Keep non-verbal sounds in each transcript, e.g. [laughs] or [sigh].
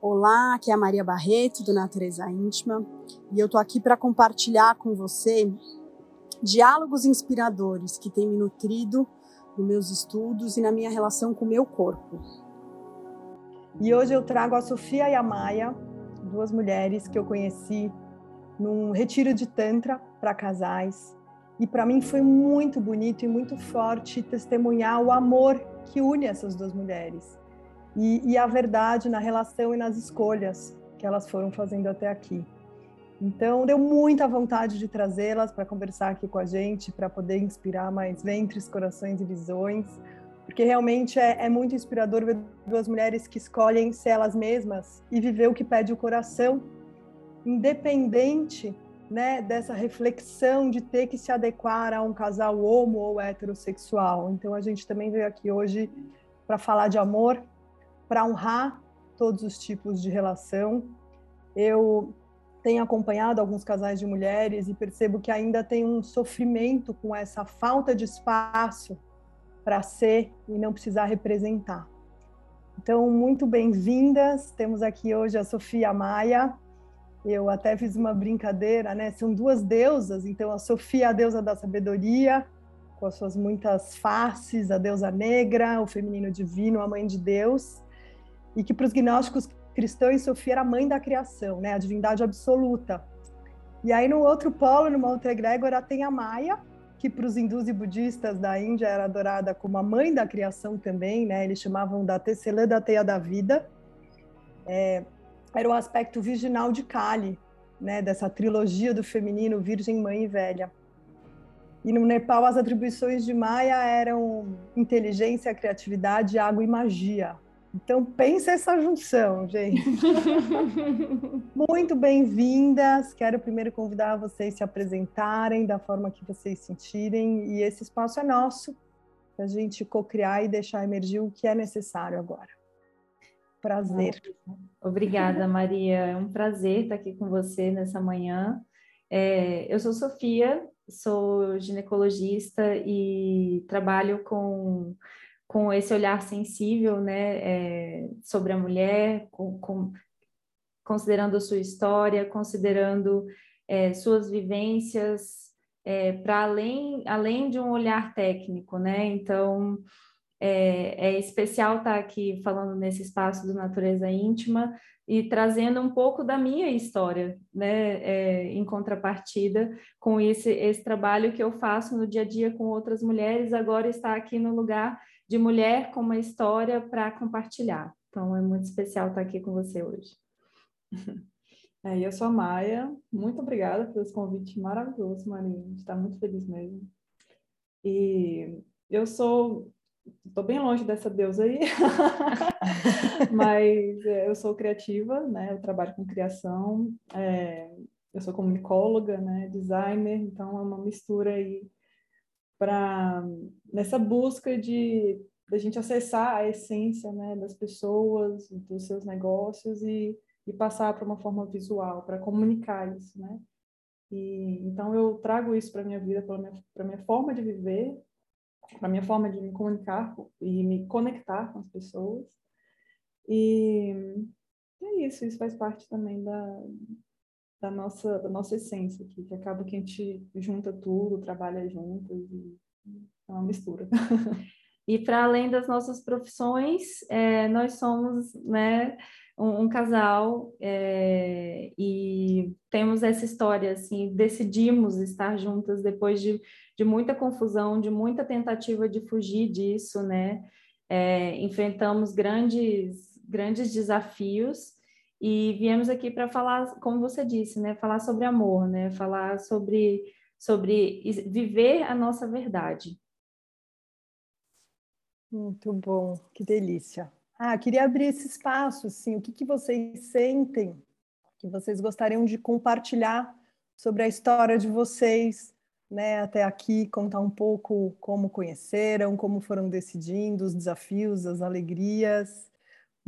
Olá, aqui é a Maria Barreto do Natureza Íntima e eu tô aqui para compartilhar com você diálogos inspiradores que têm me nutrido nos meus estudos e na minha relação com o meu corpo. E hoje eu trago a Sofia e a Maia, duas mulheres que eu conheci num retiro de tantra para casais. E para mim foi muito bonito e muito forte testemunhar o amor que une essas duas mulheres e, e a verdade na relação e nas escolhas que elas foram fazendo até aqui. Então, deu muita vontade de trazê-las para conversar aqui com a gente, para poder inspirar mais ventres, corações e visões, porque realmente é, é, muito inspirador ver duas mulheres que escolhem ser elas mesmas e viver o que pede o coração, independente né, dessa reflexão de ter que se adequar a um casal homo ou heterossexual. Então, a gente também veio aqui hoje para falar de amor, para honrar todos os tipos de relação. Eu tenho acompanhado alguns casais de mulheres e percebo que ainda tem um sofrimento com essa falta de espaço para ser e não precisar representar. Então, muito bem-vindas. Temos aqui hoje a Sofia Maia. Eu até fiz uma brincadeira, né? São duas deusas, então a Sofia, a deusa da sabedoria, com as suas muitas faces, a deusa negra, o feminino divino, a mãe de Deus, e que para os gnósticos cristãos Sofia era a mãe da criação, né, a divindade absoluta. E aí no outro polo, no outra egrégora, tem a Maia, que para os hindus e budistas da Índia era adorada como a mãe da criação também, né? Eles chamavam da Tecelã da Teia da Vida. É, era o aspecto virginal de Kali, né? Dessa trilogia do feminino, Virgem, Mãe e Velha. E no Nepal as atribuições de Maia eram inteligência, criatividade, água e magia. Então, pensa essa junção, gente. [laughs] Muito bem-vindas. Quero primeiro convidar vocês a se apresentarem da forma que vocês sentirem. E esse espaço é nosso, para a gente co-criar e deixar emergir o que é necessário agora. Prazer. Obrigada, Maria. É um prazer estar aqui com você nessa manhã. É, eu sou Sofia, sou ginecologista e trabalho com com esse olhar sensível, né, é, sobre a mulher, com, com, considerando sua história, considerando é, suas vivências, é, para além, além de um olhar técnico, né? Então, é, é, especial estar aqui falando nesse espaço do Natureza Íntima e trazendo um pouco da minha história, né, é, em contrapartida com esse, esse trabalho que eu faço no dia a dia com outras mulheres, agora está aqui no lugar de mulher com uma história para compartilhar. Então é muito especial estar aqui com você hoje. [laughs] É, eu sou a Maia, muito obrigada pelo convite maravilhoso, Maria. A gente está muito feliz mesmo. E eu sou, estou bem longe dessa deusa aí, [laughs] mas é, eu sou criativa, né? Eu trabalho com criação, é, eu sou comunicóloga, né? Designer, então é uma mistura aí para nessa busca de da gente acessar a essência né, das pessoas, dos seus negócios e, e passar para uma forma visual, para comunicar isso, né? E, então eu trago isso para minha vida, para minha, minha forma de viver, para minha forma de me comunicar e me conectar com as pessoas. E é isso, isso faz parte também da, da nossa, da nossa essência aqui, que acaba que a gente junta tudo, trabalha juntas e é uma mistura. [laughs] E para além das nossas profissões, é, nós somos né, um, um casal é, e temos essa história, assim, decidimos estar juntas depois de, de muita confusão, de muita tentativa de fugir disso, né? É, enfrentamos grandes, grandes desafios e viemos aqui para falar, como você disse, né, falar sobre amor, né, falar sobre, sobre viver a nossa verdade. Muito bom, que delícia. Ah, queria abrir esse espaço, assim, o que, que vocês sentem, que vocês gostariam de compartilhar sobre a história de vocês, né, até aqui, contar um pouco como conheceram, como foram decidindo, os desafios, as alegrias,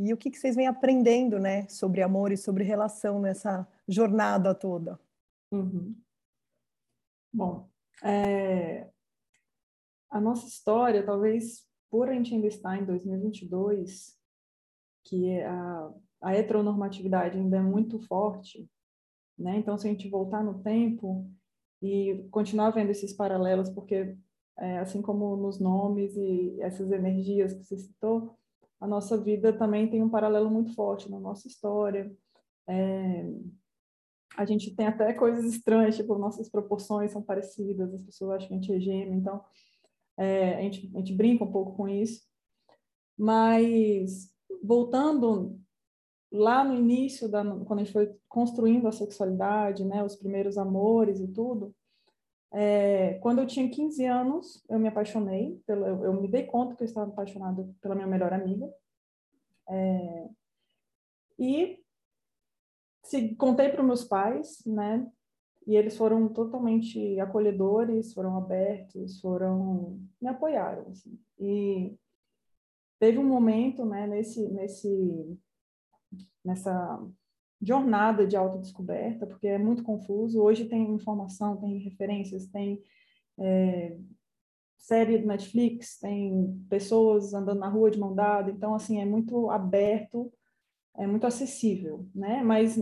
e o que, que vocês vêm aprendendo, né, sobre amor e sobre relação nessa jornada toda? Uhum. Bom, é... a nossa história, talvez por a gente ainda estar em 2022, que a, a heteronormatividade ainda é muito forte, né? Então, se a gente voltar no tempo e continuar vendo esses paralelos, porque é, assim como nos nomes e essas energias que você citou, a nossa vida também tem um paralelo muito forte na nossa história. É, a gente tem até coisas estranhas, tipo, nossas proporções são parecidas, as pessoas acham que a gente é gêmeo, então é, a, gente, a gente brinca um pouco com isso. Mas, voltando lá no início, da, quando a gente foi construindo a sexualidade, né, os primeiros amores e tudo, é, quando eu tinha 15 anos, eu me apaixonei, pelo, eu, eu, me dei conta que eu estava apaixonada pela minha melhor amiga. É, e se, contei para meus pais, né? E eles foram totalmente acolhedores, foram abertos, foram me apoiaram. Assim. E teve um momento, né? Nesse, nesse, nessa jornada de autodescoberta, porque é muito confuso. Hoje tem informação, tem referências, tem é, série do Netflix, tem pessoas andando na rua de mão dada, então, assim, é muito aberto, é muito acessível, né? Mas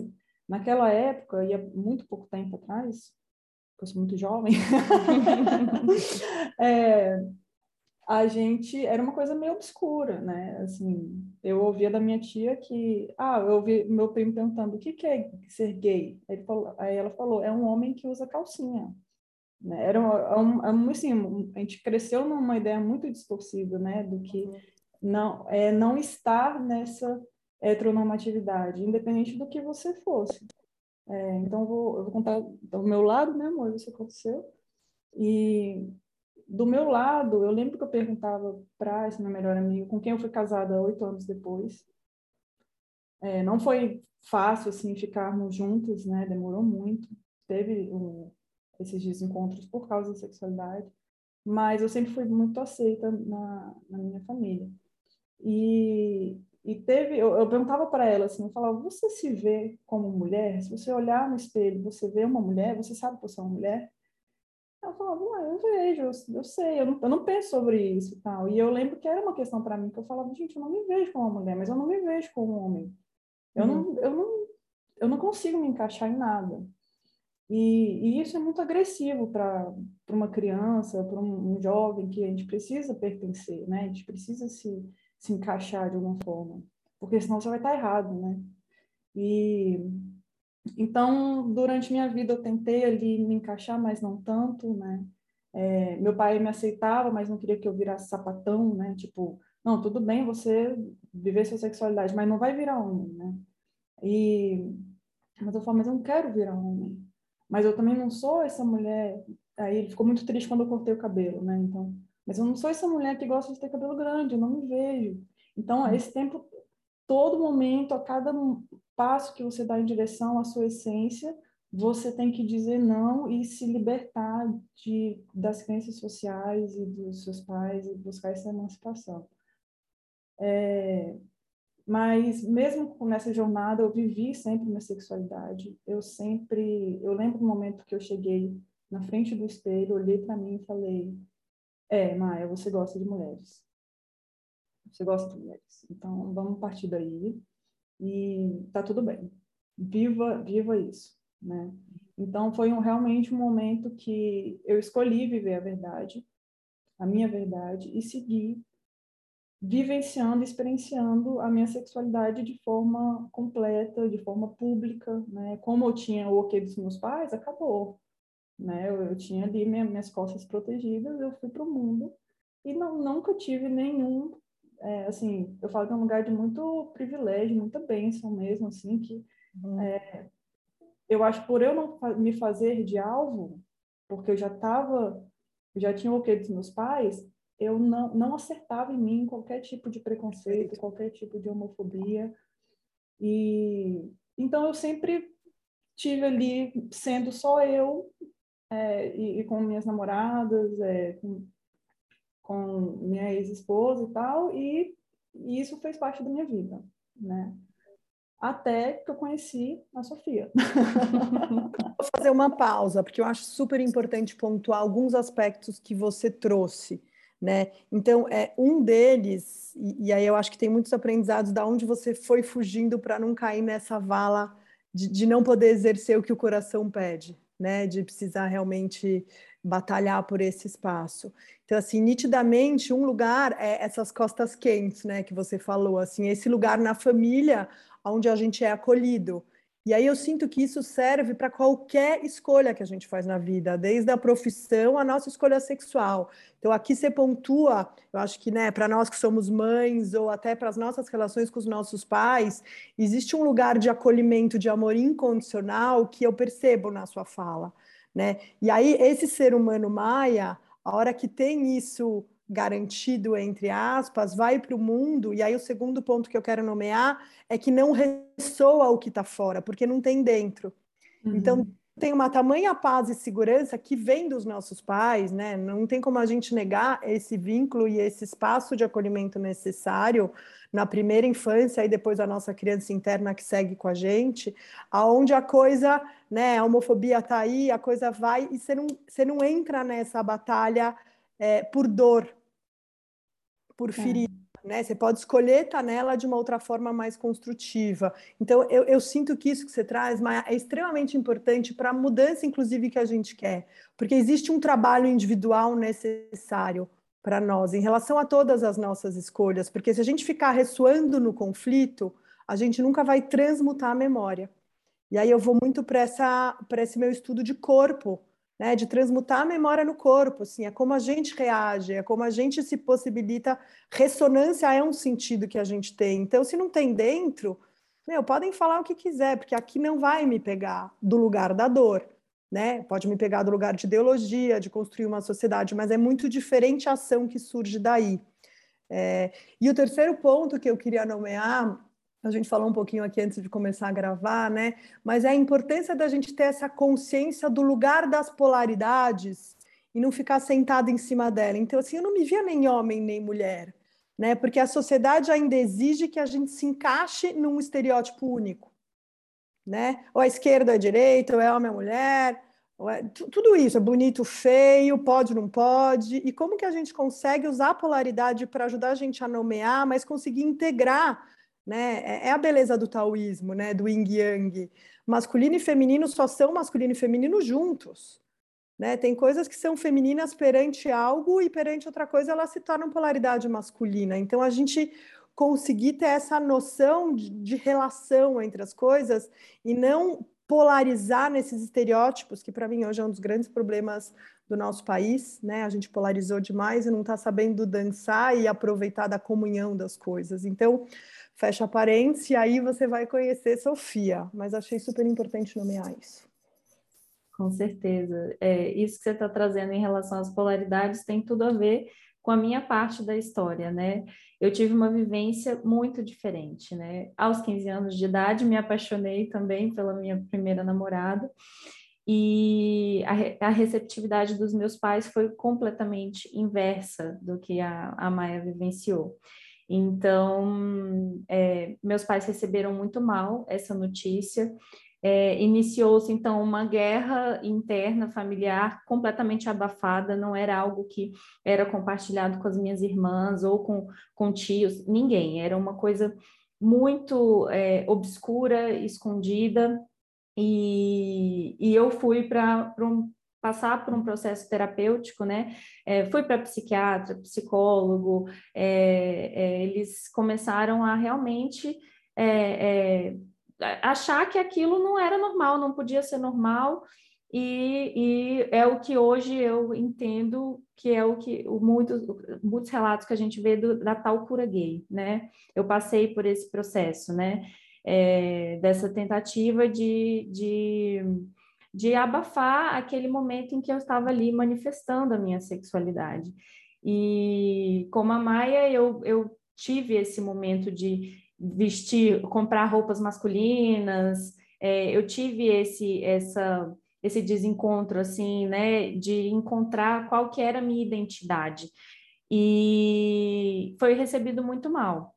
naquela época, e há muito pouco tempo atrás, eu sou muito jovem, [laughs] é, a gente era uma coisa meio obscura, né? Assim, eu ouvia da minha tia que, ah, eu ouvi meu primo perguntando o que, que é ser gay. Aí, falou, aí ela falou, é um homem que usa calcinha. Né? Era um, é um, assim, a gente cresceu numa ideia muito distorcida, né, do que não é não estar nessa heteronormatividade, independente do que você fosse. É, então, eu vou, eu vou contar do meu lado, né, amor, isso aconteceu. E do meu lado, eu lembro que eu perguntava para esse meu melhor amigo, com quem eu fui casada oito anos depois. É, não foi fácil, assim, ficarmos juntos, né? Demorou muito. Teve um, esses desencontros por causa da sexualidade. Mas eu sempre fui muito aceita na, na minha família. E, e teve, eu, eu perguntava para ela assim, eu falava, você se vê como mulher? Se você olhar no espelho, você vê uma mulher? Você sabe que você é uma mulher? Ela falava, eu vejo, eu, eu sei, eu não, eu não, penso sobre isso e tal. E eu lembro que era uma questão para mim, que eu falava, gente, eu não me vejo como uma mulher, mas eu não me vejo como um homem. Eu, uhum. não, eu, não, eu não consigo me encaixar em nada. E, e isso é muito agressivo para uma criança, para um, um, jovem, que a gente precisa pertencer, né? A gente precisa se, se encaixar de alguma forma, porque senão você vai estar errado, né? E então, durante minha vida, eu tentei ali me encaixar, mas não tanto, né? É, meu pai me aceitava, mas não queria que eu virasse sapatão, né? Tipo, não, tudo bem você viver sua sexualidade, mas não vai virar homem, né? E, mas eu falo, mas eu não quero virar homem. Mas eu também não sou essa mulher. Aí ele ficou muito triste quando eu cortei o cabelo, né? Então, mas eu não sou essa mulher que gosta de ter cabelo grande, eu não me vejo. Então, hum. esse tempo, todo momento, a cada passo que você dá em direção à sua essência, você tem que dizer não e se libertar de, das crenças sociais e dos seus pais e buscar essa emancipação. É, mas mesmo nessa jornada eu vivi sempre minha sexualidade. Eu sempre, eu lembro do momento que eu cheguei na frente do espelho, olhei para mim e falei: "É, Maia, você gosta de mulheres. Você gosta de mulheres. Então vamos partir daí e tá tudo bem. Viva, viva isso, né? Então foi um, realmente um momento que eu escolhi viver a verdade, a minha verdade e seguir vivenciando, experienciando a minha sexualidade de forma completa, de forma pública, né? Como eu tinha o ok dos meus pais, acabou, né? Eu, eu tinha ali minha, minhas costas protegidas, eu fui para o mundo e não, nunca tive nenhum é, assim, eu falo que é um lugar de muito privilégio, muita bênção mesmo, assim, que uhum. é, eu acho por eu não me fazer de alvo, porque eu já estava, já tinha o ok dos meus pais, eu não, não acertava em mim qualquer tipo de preconceito, qualquer tipo de homofobia. E então eu sempre tive ali sendo só eu é, e, e, com minhas namoradas, é, com, com minha ex-esposa e tal, e, e, isso fez parte da minha vida, né? Até que eu conheci a Sofia. [laughs] Vou fazer uma pausa, porque eu acho super importante pontuar alguns aspectos que você trouxe, né? Então, é um deles, e, e, aí eu acho que tem muitos aprendizados da onde você foi fugindo para não cair nessa vala de, de não poder exercer o que o coração pede, né? De precisar realmente batalhar por esse espaço. Então, assim, nitidamente, um lugar é essas costas quentes, né, que você falou, assim, esse lugar na família onde a gente é acolhido. E aí eu sinto que isso serve para qualquer escolha que a gente faz na vida, desde a profissão à nossa escolha sexual. Então aqui você pontua, eu acho que, né, para nós que somos mães ou até para as nossas relações com os nossos pais, existe um lugar de acolhimento, de amor incondicional que eu percebo na sua fala, né? E aí esse ser humano maia, a hora que tem isso garantido, entre aspas, vai para o mundo, e aí o segundo ponto que eu quero nomear é que não ressoa o que está fora, porque não tem dentro. Uhum. Então, tem uma tamanha paz e segurança que vem dos nossos pais, né? Não tem como a gente negar esse vínculo e esse espaço de acolhimento necessário na primeira infância e depois a nossa criança interna que segue com a gente, aonde a coisa, né, a homofobia está aí, a coisa vai e você não, você não entra nessa batalha é, por dor, por ferida. É. Né? Você pode escolher estar nela de uma outra forma mais construtiva. Então, eu, eu sinto que isso que você traz Maia, é extremamente importante para a mudança, inclusive, que a gente quer, porque existe um trabalho individual necessário para nós em relação a todas as nossas escolhas, porque se a gente ficar ressoando no conflito, a gente nunca vai transmutar a memória. E aí eu vou muito para esse meu estudo de corpo, né, de transmutar a memória no corpo, assim, é como a gente reage, é como a gente se possibilita. Ressonância é um sentido que a gente tem. Então, se não tem dentro, meu, podem falar o que quiser, porque aqui não vai me pegar do lugar da dor, né? Pode me pegar do lugar de ideologia, de construir uma sociedade, mas é muito diferente a ação que surge daí. É... E o terceiro ponto que eu queria nomear a gente falou um pouquinho aqui antes de começar a gravar, né? Mas é a importância da gente ter essa consciência do lugar das polaridades e não ficar sentado em cima dela. Então, assim, eu não me via nem homem nem mulher, né? Porque a sociedade ainda exige que a gente se encaixe num estereótipo único, né? Ou a esquerda ou a direita, ou é homem ou mulher, ou é... tudo isso, é bonito, feio, pode, não pode. E como que a gente consegue usar a polaridade para ajudar a gente a nomear, mas conseguir integrar né? É, é a beleza do taoísmo, né? Do yin yang. Masculino e feminino só são masculino e feminino juntos. Né? Tem coisas que são femininas perante algo e perante outra coisa elas se tornam polaridade masculina. Então a gente conseguir ter essa noção de, de relação entre as coisas e não polarizar nesses estereótipos, que para mim hoje é um dos grandes problemas do nosso país, né? A gente polarizou demais e não está sabendo dançar e aproveitar da comunhão das coisas. Então, fecha parênteses, e aí você vai conhecer Sofia. Mas achei super importante nomear isso. Com certeza. É, isso que você está trazendo em relação às polaridades tem tudo a ver com a minha parte da história, né? Eu tive uma vivência muito diferente, né? Aos 15 anos de idade, me apaixonei também pela minha primeira namorada, e a, receptividade dos meus pais foi completamente inversa do que a, a Maia vivenciou. Então, é, meus pais receberam muito mal essa notícia. É, Iniciou-se, então, uma guerra interna familiar completamente abafada, não era algo que era compartilhado com as minhas irmãs ou com, com tios, ninguém, era uma coisa muito é, obscura, escondida, e, e eu fui para um, passar por um processo terapêutico, né? É, fui para psiquiatra, psicólogo, é, é, eles começaram a realmente é, é, achar que aquilo não era normal, não podia ser normal, e, e, é o que hoje eu entendo que é o que o, muitos, muitos relatos que a gente vê do, da tal cura gay, né? Eu passei por esse processo, né? É, dessa tentativa de, de de abafar aquele momento em que eu estava ali manifestando a minha sexualidade. E como a Maia, eu, eu tive esse momento de vestir, comprar roupas masculinas, é, eu tive esse, essa, esse desencontro, assim, né, de encontrar qual que era a minha identidade. E foi recebido muito mal.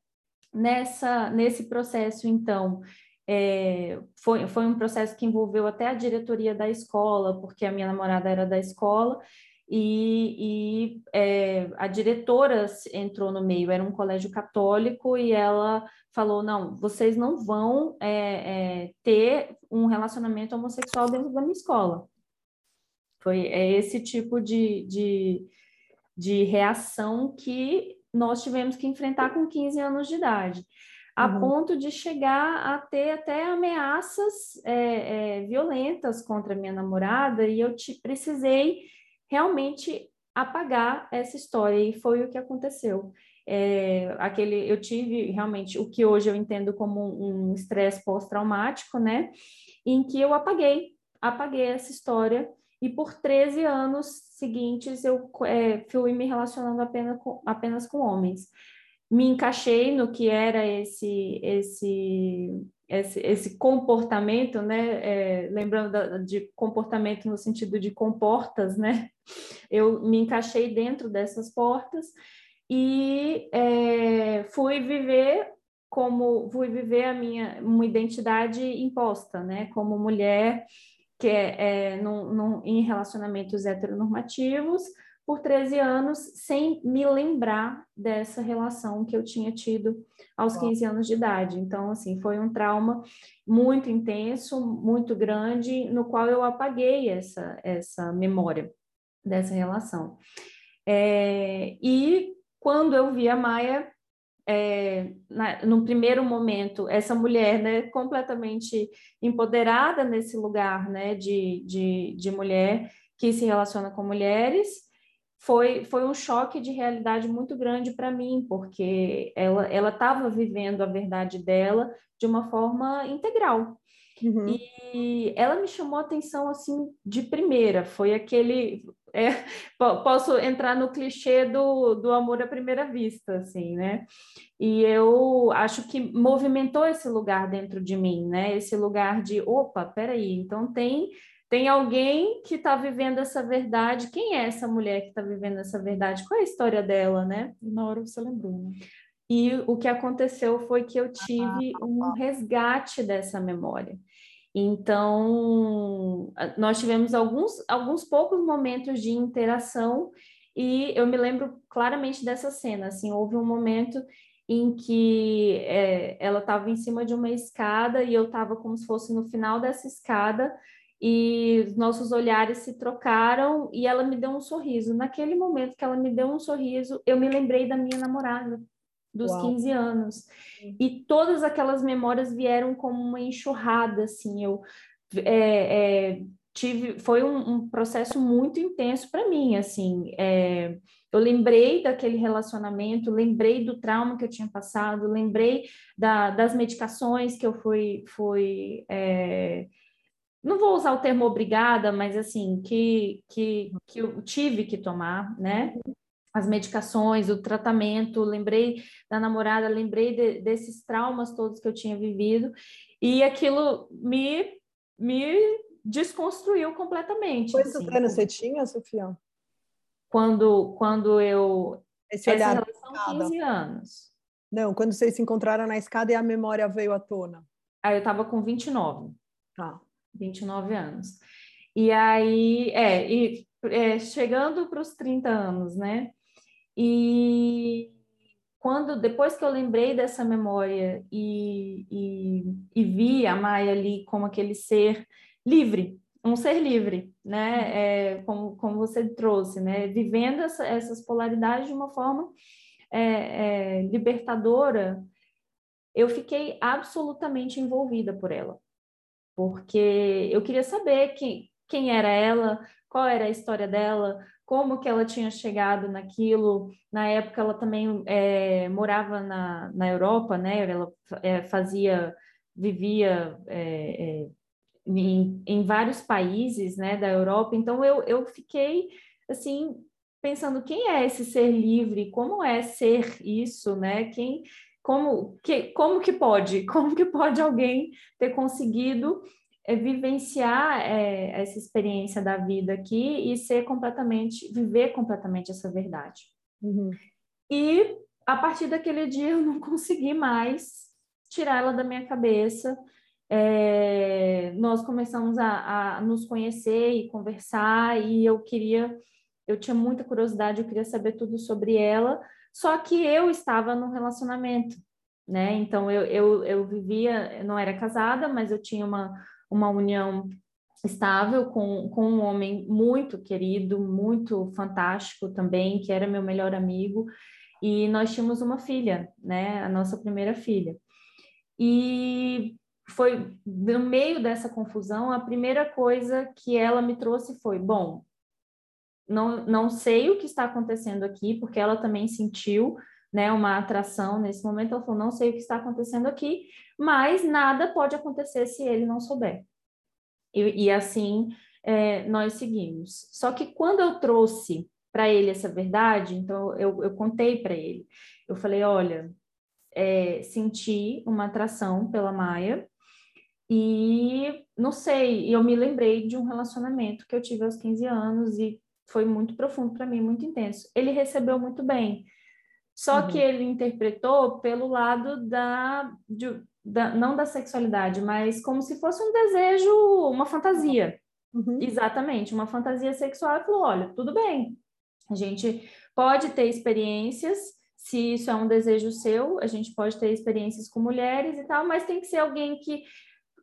Nessa, nesse processo, então, é, foi, foi um processo que envolveu até a diretoria da escola, porque a minha namorada era da escola, e, e é, a diretora entrou no meio, era um colégio católico, e ela falou: não, vocês não vão é, é, ter um relacionamento homossexual dentro da minha escola. Foi é esse tipo de, de, de reação que nós tivemos que enfrentar com 15 anos de idade a uhum. ponto de chegar a ter até ameaças é, é, violentas contra minha namorada, e eu te, precisei realmente apagar essa história, e foi o que aconteceu. É, aquele, eu tive realmente o que hoje eu entendo como um estresse pós-traumático, né? Em que eu apaguei, apaguei essa história, e por 13 anos seguintes eu é, fui me relacionando apenas com, apenas com homens me encaixei no que era esse esse esse, esse comportamento, né? É, lembrando da, de comportamento no sentido de comportas, né? Eu me encaixei dentro dessas portas e é, fui viver como fui viver a minha uma identidade imposta, né? Como mulher que é, é num, num, em relacionamentos heteronormativos por 13 anos sem me lembrar dessa relação que eu tinha tido aos 15 anos de idade. Então, assim, foi um trauma muito intenso, muito grande, no qual eu apaguei essa, essa memória dessa relação. É, e quando eu vi a Maia, é, na, no primeiro momento, essa mulher né, completamente empoderada nesse lugar né, de, de, de mulher que se relaciona com mulheres, foi, foi um choque de realidade muito grande para mim, porque ela ela estava vivendo a verdade dela de uma forma integral. Uhum. E ela me chamou a atenção assim de primeira. Foi aquele. [laughs] É, posso entrar no clichê do, do amor à primeira vista, assim, né? E eu acho que movimentou esse lugar dentro de mim, né? Esse lugar de, opa, peraí, então tem tem alguém que está vivendo essa verdade. Quem é essa mulher que está vivendo essa verdade? Qual é a história dela, né? Na hora você lembrou, né? E o que aconteceu foi que eu tive um resgate dessa memória. Então, nós tivemos alguns, alguns poucos momentos de interação e eu me lembro claramente dessa cena. Assim, houve um momento em que é, ela estava em cima de uma escada e eu estava como se fosse no final dessa escada e nossos olhares se trocaram e ela me deu um sorriso. Naquele momento que ela me deu um sorriso, eu me lembrei da minha namorada dos Uau. 15 anos. E todas aquelas memórias vieram como uma enxurrada, assim, eu é, é, tive, foi um, um, processo muito intenso para mim, assim, é, eu lembrei daquele relacionamento, lembrei do trauma que eu tinha passado, lembrei da, das medicações que eu fui, fui é, não vou usar o termo obrigada, mas assim, que, que, que eu tive que tomar, né? As medicações, o tratamento, lembrei da namorada, lembrei de, desses traumas todos que eu tinha vivido, e aquilo me, me desconstruiu completamente. Quantos assim. anos você tinha, Sofia? Quando, quando eu. Esse olhar essa relação, 15 anos. Não, quando vocês se encontraram na escada e a memória veio à tona. Aí eu estava com 29. Tá. 29 anos. E aí, é, e, é chegando para os 30 anos, né? E quando, depois que eu lembrei dessa memória e, e, e vi a Maia ali como aquele ser livre, um ser livre, né? É, como, como você trouxe, né? Vivendo essa, essas polaridades de uma forma é, é, libertadora, eu fiquei absolutamente envolvida por ela porque eu queria saber quem, quem era ela, qual era a história dela, como que ela tinha chegado naquilo. Na época, ela também é, morava na, na Europa, né? Ela é, fazia, vivia é, é, em, em vários países, né, da Europa. Então, eu, eu fiquei, assim, pensando quem é esse ser livre, como é ser isso, né? Quem como que, como que pode? [laughs] Como que pode alguém ter conseguido é, vivenciar é, essa experiência da vida aqui e ser completamente, viver completamente essa verdade? Uhum. E a partir daquele dia eu não [laughs] consegui mais tirar ela da minha cabeça. É, nós começamos a, a, nos conhecer e conversar, e eu queria eu tinha muita curiosidade, eu queria saber tudo sobre ela, só que eu estava num relacionamento, né? Então eu, eu, eu vivia, eu não era casada, mas eu tinha uma, uma união estável com, com um homem muito querido, muito fantástico também, que era meu melhor amigo, e nós tínhamos uma filha, né? A nossa primeira filha. E foi no meio dessa confusão, a primeira coisa que ela me trouxe foi: bom, não, não sei o que está acontecendo aqui, porque ela também sentiu né, uma atração nesse momento. Ela falou: não sei o que está acontecendo aqui, mas nada pode acontecer se ele não souber. E, e assim é, nós seguimos. Só que quando eu trouxe para ele essa verdade, então eu, eu contei para ele, eu falei: olha, é, senti uma atração pela Maia. E não sei, eu me lembrei de um relacionamento que eu tive aos 15 anos e foi muito profundo para mim, muito intenso. Ele recebeu muito bem, só uhum. que ele interpretou pelo lado da, de, da, não da sexualidade, mas como se fosse um desejo, uma fantasia. Uhum. Exatamente, uma fantasia sexual. E falou: olha, tudo bem, a gente pode ter experiências, se isso é um desejo seu, a gente pode ter experiências com mulheres e tal, mas tem que ser alguém que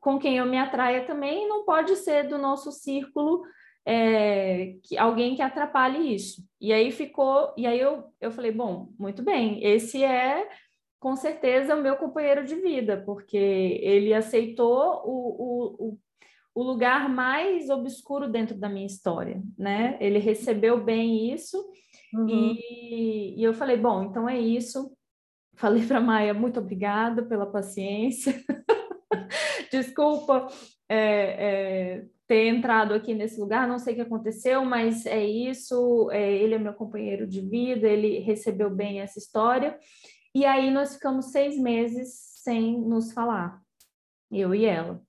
com quem eu me atraia também, não pode ser do nosso círculo é, que, alguém que atrapalhe isso. E aí ficou, e aí eu, eu falei, bom, muito bem, esse é com certeza o meu companheiro de vida, porque ele aceitou o, o, o lugar mais obscuro dentro da minha história, né? Ele recebeu bem isso uhum. e, e eu falei, bom, então é isso. Falei para Maia, muito obrigada pela paciência. [laughs] Desculpa é, é, ter entrado aqui nesse lugar, não sei o que aconteceu, mas é isso. É, ele é meu companheiro de vida, ele recebeu bem essa história. E aí nós ficamos seis meses sem nos falar, eu e ela.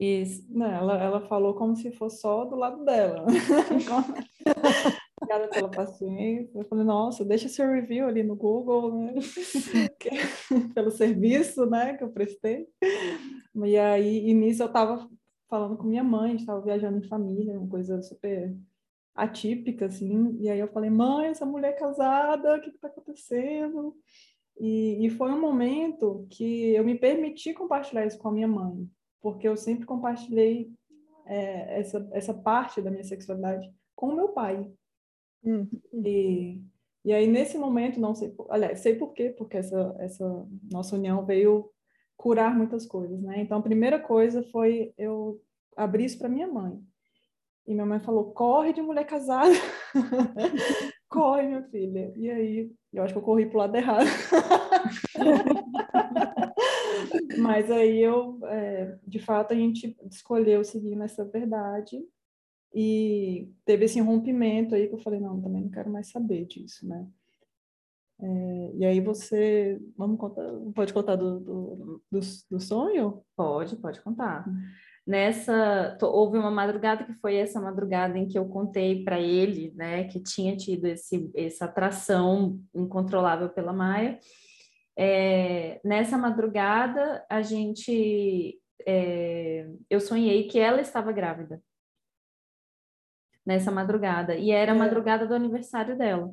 E, não, ela, ela falou como se fosse só do lado dela. [laughs] Obrigada pela paciência. Eu falei, nossa, deixa seu review ali no Google, né? [laughs] Pelo serviço, né, que eu prestei. E aí, e nisso eu estava falando com minha mãe, estava viajando em família, uma coisa super atípica, assim. E aí eu falei, mãe, essa mulher casada, o que está acontecendo? E, e foi um momento que eu me permiti compartilhar isso com a minha mãe, porque eu sempre compartilhei é, essa, essa parte da minha sexualidade com o meu pai. Hum. E, e aí, nesse momento, não sei, aliás, sei por quê, porque essa, essa nossa união veio curar muitas coisas, né? Então, a primeira coisa foi eu abrir isso para minha mãe. E minha mãe falou: corre de mulher casada, [laughs] corre, minha filha. E aí, eu acho que eu corri para o lado errado. [laughs] Mas aí eu, é, de fato, a gente escolheu seguir nessa verdade e teve esse rompimento aí que eu falei: não, também não quero mais saber disso, né? É, e aí você, vamos contar, pode contar do, do, do, do sonho? Pode, pode contar. Hum. Nessa, houve uma madrugada que foi essa madrugada em que eu contei para ele, né, que tinha tido esse, essa atração incontrolável pela Maia. É, nessa madrugada, a gente, é, eu sonhei que ela estava grávida. Nessa madrugada, e era a é. madrugada do aniversário dela.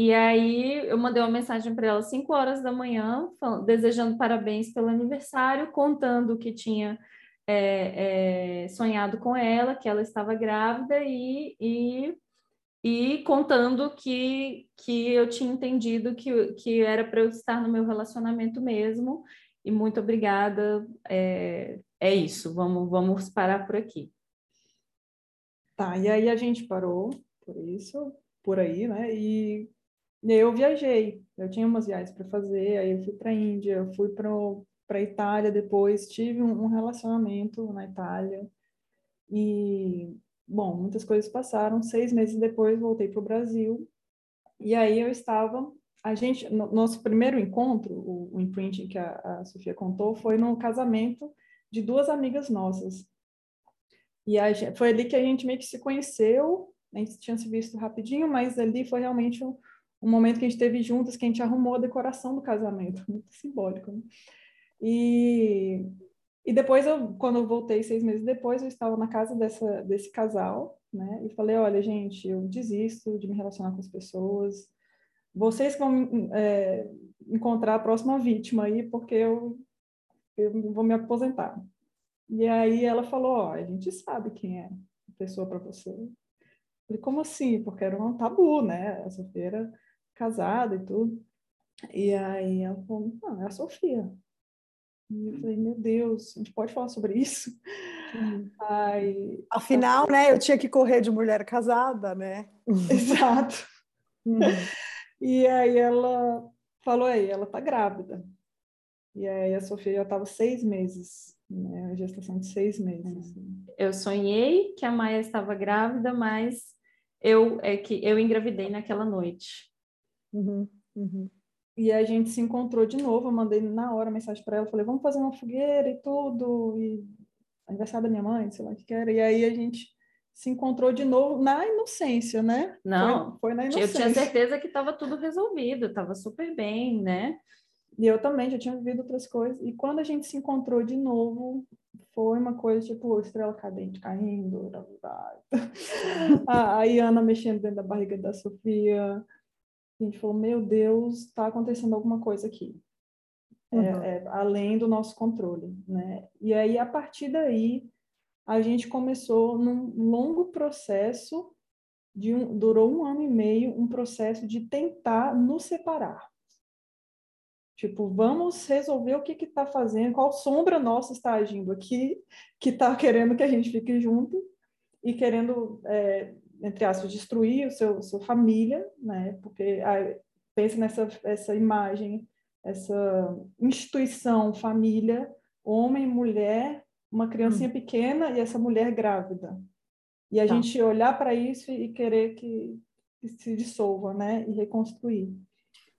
E aí eu mandei uma mensagem para ela às 5 horas da manhã, falando, desejando parabéns pelo aniversário, contando que tinha é, é, sonhado com ela, que ela estava grávida e, e, e contando que, que eu tinha entendido que, que era para eu estar no meu relacionamento mesmo. E muito obrigada. É, é isso, vamos, vamos parar por aqui. Tá, e aí a gente parou por isso, por aí, né? E e aí eu viajei, eu tinha umas viagens para fazer, aí eu fui para a Índia, eu fui para a Itália depois, tive um, um relacionamento na Itália. E, bom, muitas coisas passaram. Seis meses depois voltei para o Brasil. E aí eu estava. A gente, no, nosso primeiro encontro, o, o imprinting que a, a Sofia contou, foi no casamento de duas amigas nossas. E a, foi ali que a gente meio que se conheceu. A gente tinha se visto rapidinho, mas ali foi realmente um, um momento que a gente teve juntas, que a gente arrumou a decoração do casamento, [laughs] muito simbólico. Né? E, e depois, eu, quando eu voltei seis meses depois, eu estava na casa dessa, desse casal, né? E falei, olha, gente, eu desisto de me relacionar com as pessoas. Vocês vão é, encontrar a próxima vítima aí, porque eu, eu vou me aposentar. E aí ela falou, ó, a gente sabe quem é a pessoa para você. Eu falei, como assim? Porque era um tabu, né? A Sofia era casada e tudo. E aí ela falou, não, é a Sofia. E eu falei, meu Deus, a gente pode falar sobre isso? Aí, Afinal, né, eu tinha que correr de mulher casada, né? [laughs] Exato. Uhum. E aí ela falou aí, ela tá grávida. E aí a Sofia já estava seis meses, né? A gestação de seis meses. Uhum. Eu sonhei que a Maia estava grávida, mas eu é que eu engravidei naquela noite. Uhum, uhum. E a gente se encontrou de novo, eu mandei na hora mensagem para ela, falei, vamos fazer uma fogueira e tudo, e aniversário da minha mãe, sei lá o que era. E aí a gente se encontrou de novo na inocência, né? Não, foi, foi na inocência. Eu tinha certeza que estava tudo resolvido, estava super bem, né? E eu também já tinha vivido outras coisas. E quando a gente se encontrou de novo, foi uma coisa tipo estrela cadente caindo, [laughs] a, a Iana mexendo dentro da barriga da Sofia, a gente falou, meu Deus, está acontecendo alguma coisa aqui. Uhum. É, é, além do nosso controle, né? E aí, a partir daí, a gente começou num longo processo, de um, durou um ano e meio, um processo de tentar nos separar. Tipo, vamos resolver o que está fazendo, qual sombra nossa está agindo aqui, que está querendo que a gente fique junto e querendo é, entre aspas, destruir o seu sua família, né? Porque ah, pensa nessa essa imagem, essa instituição família, homem, mulher, uma criancinha hum. pequena e essa mulher grávida. E a tá. gente olhar para isso e querer que, que se dissolva, né? E reconstruir.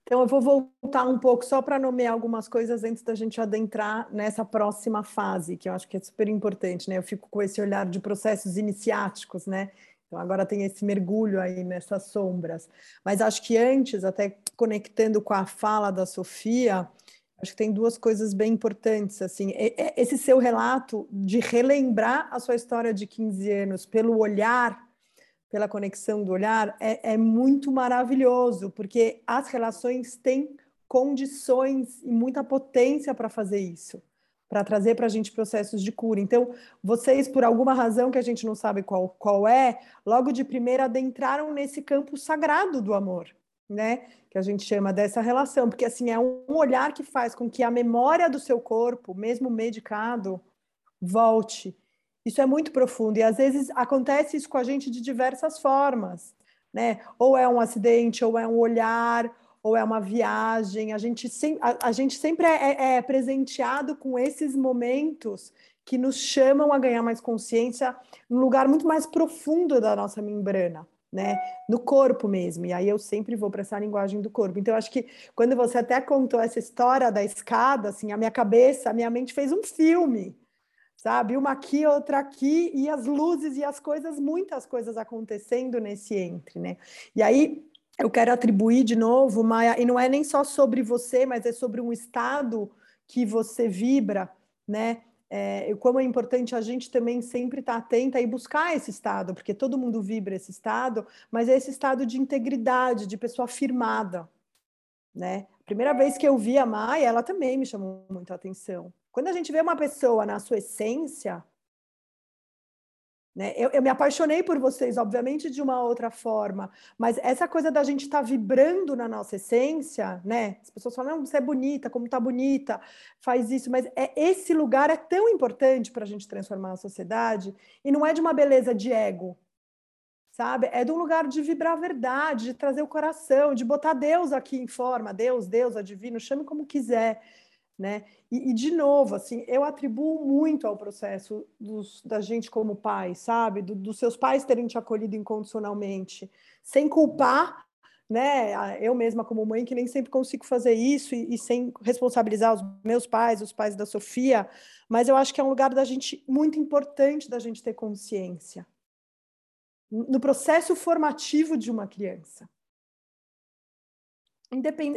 Então, eu vou voltar um pouco só para nomear algumas coisas antes da gente adentrar nessa próxima fase, que eu acho que é super importante, né? Eu fico com esse olhar de processos iniciáticos, né? Então, agora tem esse mergulho aí nessas sombras. Mas acho que antes, até conectando com a fala da Sofia, acho que tem duas coisas bem importantes. assim Esse seu relato de relembrar a sua história de 15 anos pelo olhar, pela conexão do olhar, é, é muito maravilhoso, porque as relações têm condições e muita potência para fazer isso para trazer para a gente processos de cura. Então, vocês, por alguma razão que a gente não sabe qual, qual é, logo de primeira adentraram nesse campo sagrado do amor, né? Que a gente chama dessa relação, porque assim é um olhar que faz com que a memória do seu corpo, mesmo medicado, volte. Isso é muito profundo e às vezes acontece isso com a gente de diversas formas, né? Ou é um acidente, ou é um olhar, ou é uma viagem. A gente, sem, a, a gente sempre é, é, é, presenteado com esses momentos que nos chamam a ganhar mais consciência num lugar muito mais profundo da nossa membrana. Né, no corpo mesmo, e aí eu sempre vou para essa linguagem do corpo. Então, acho que quando você até contou essa história da escada, assim, a minha cabeça, a minha mente fez um filme, sabe? Uma aqui, outra aqui, e as luzes e as coisas, muitas coisas acontecendo nesse entre, né? E aí eu quero atribuir de novo, Maia, e não é nem só sobre você, mas é sobre um estado que você vibra, né? É, como é importante a gente também sempre estar tá atenta e buscar esse estado, porque todo mundo vibra esse estado, mas é esse estado de integridade, de pessoa firmada, né? Primeira vez que eu vi a Maia, ela também me chamou muito a atenção. Quando a gente vê uma pessoa na sua essência, né? Eu, eu, me apaixonei por vocês, obviamente, de uma outra forma, mas essa coisa da gente estar tá vibrando na nossa essência, né? As pessoas falam, não, você é bonita, como tá bonita, faz isso, mas é, esse lugar é tão importante para a gente transformar a sociedade, e não é de uma beleza de ego, sabe? É de um lugar de vibrar a verdade, de trazer o coração, de botar Deus aqui em forma, Deus, Deus, a divino, chame como quiser né? E, e, de novo, assim, eu atribuo muito ao processo dos, da gente como pai, sabe? Do, dos seus pais terem te acolhido incondicionalmente, sem culpar, né? Eu mesma como mãe que nem sempre consigo fazer isso e, e sem responsabilizar os meus pais, os pais da Sofia, mas eu acho que é um lugar da gente muito importante da gente ter consciência no processo formativo de uma criança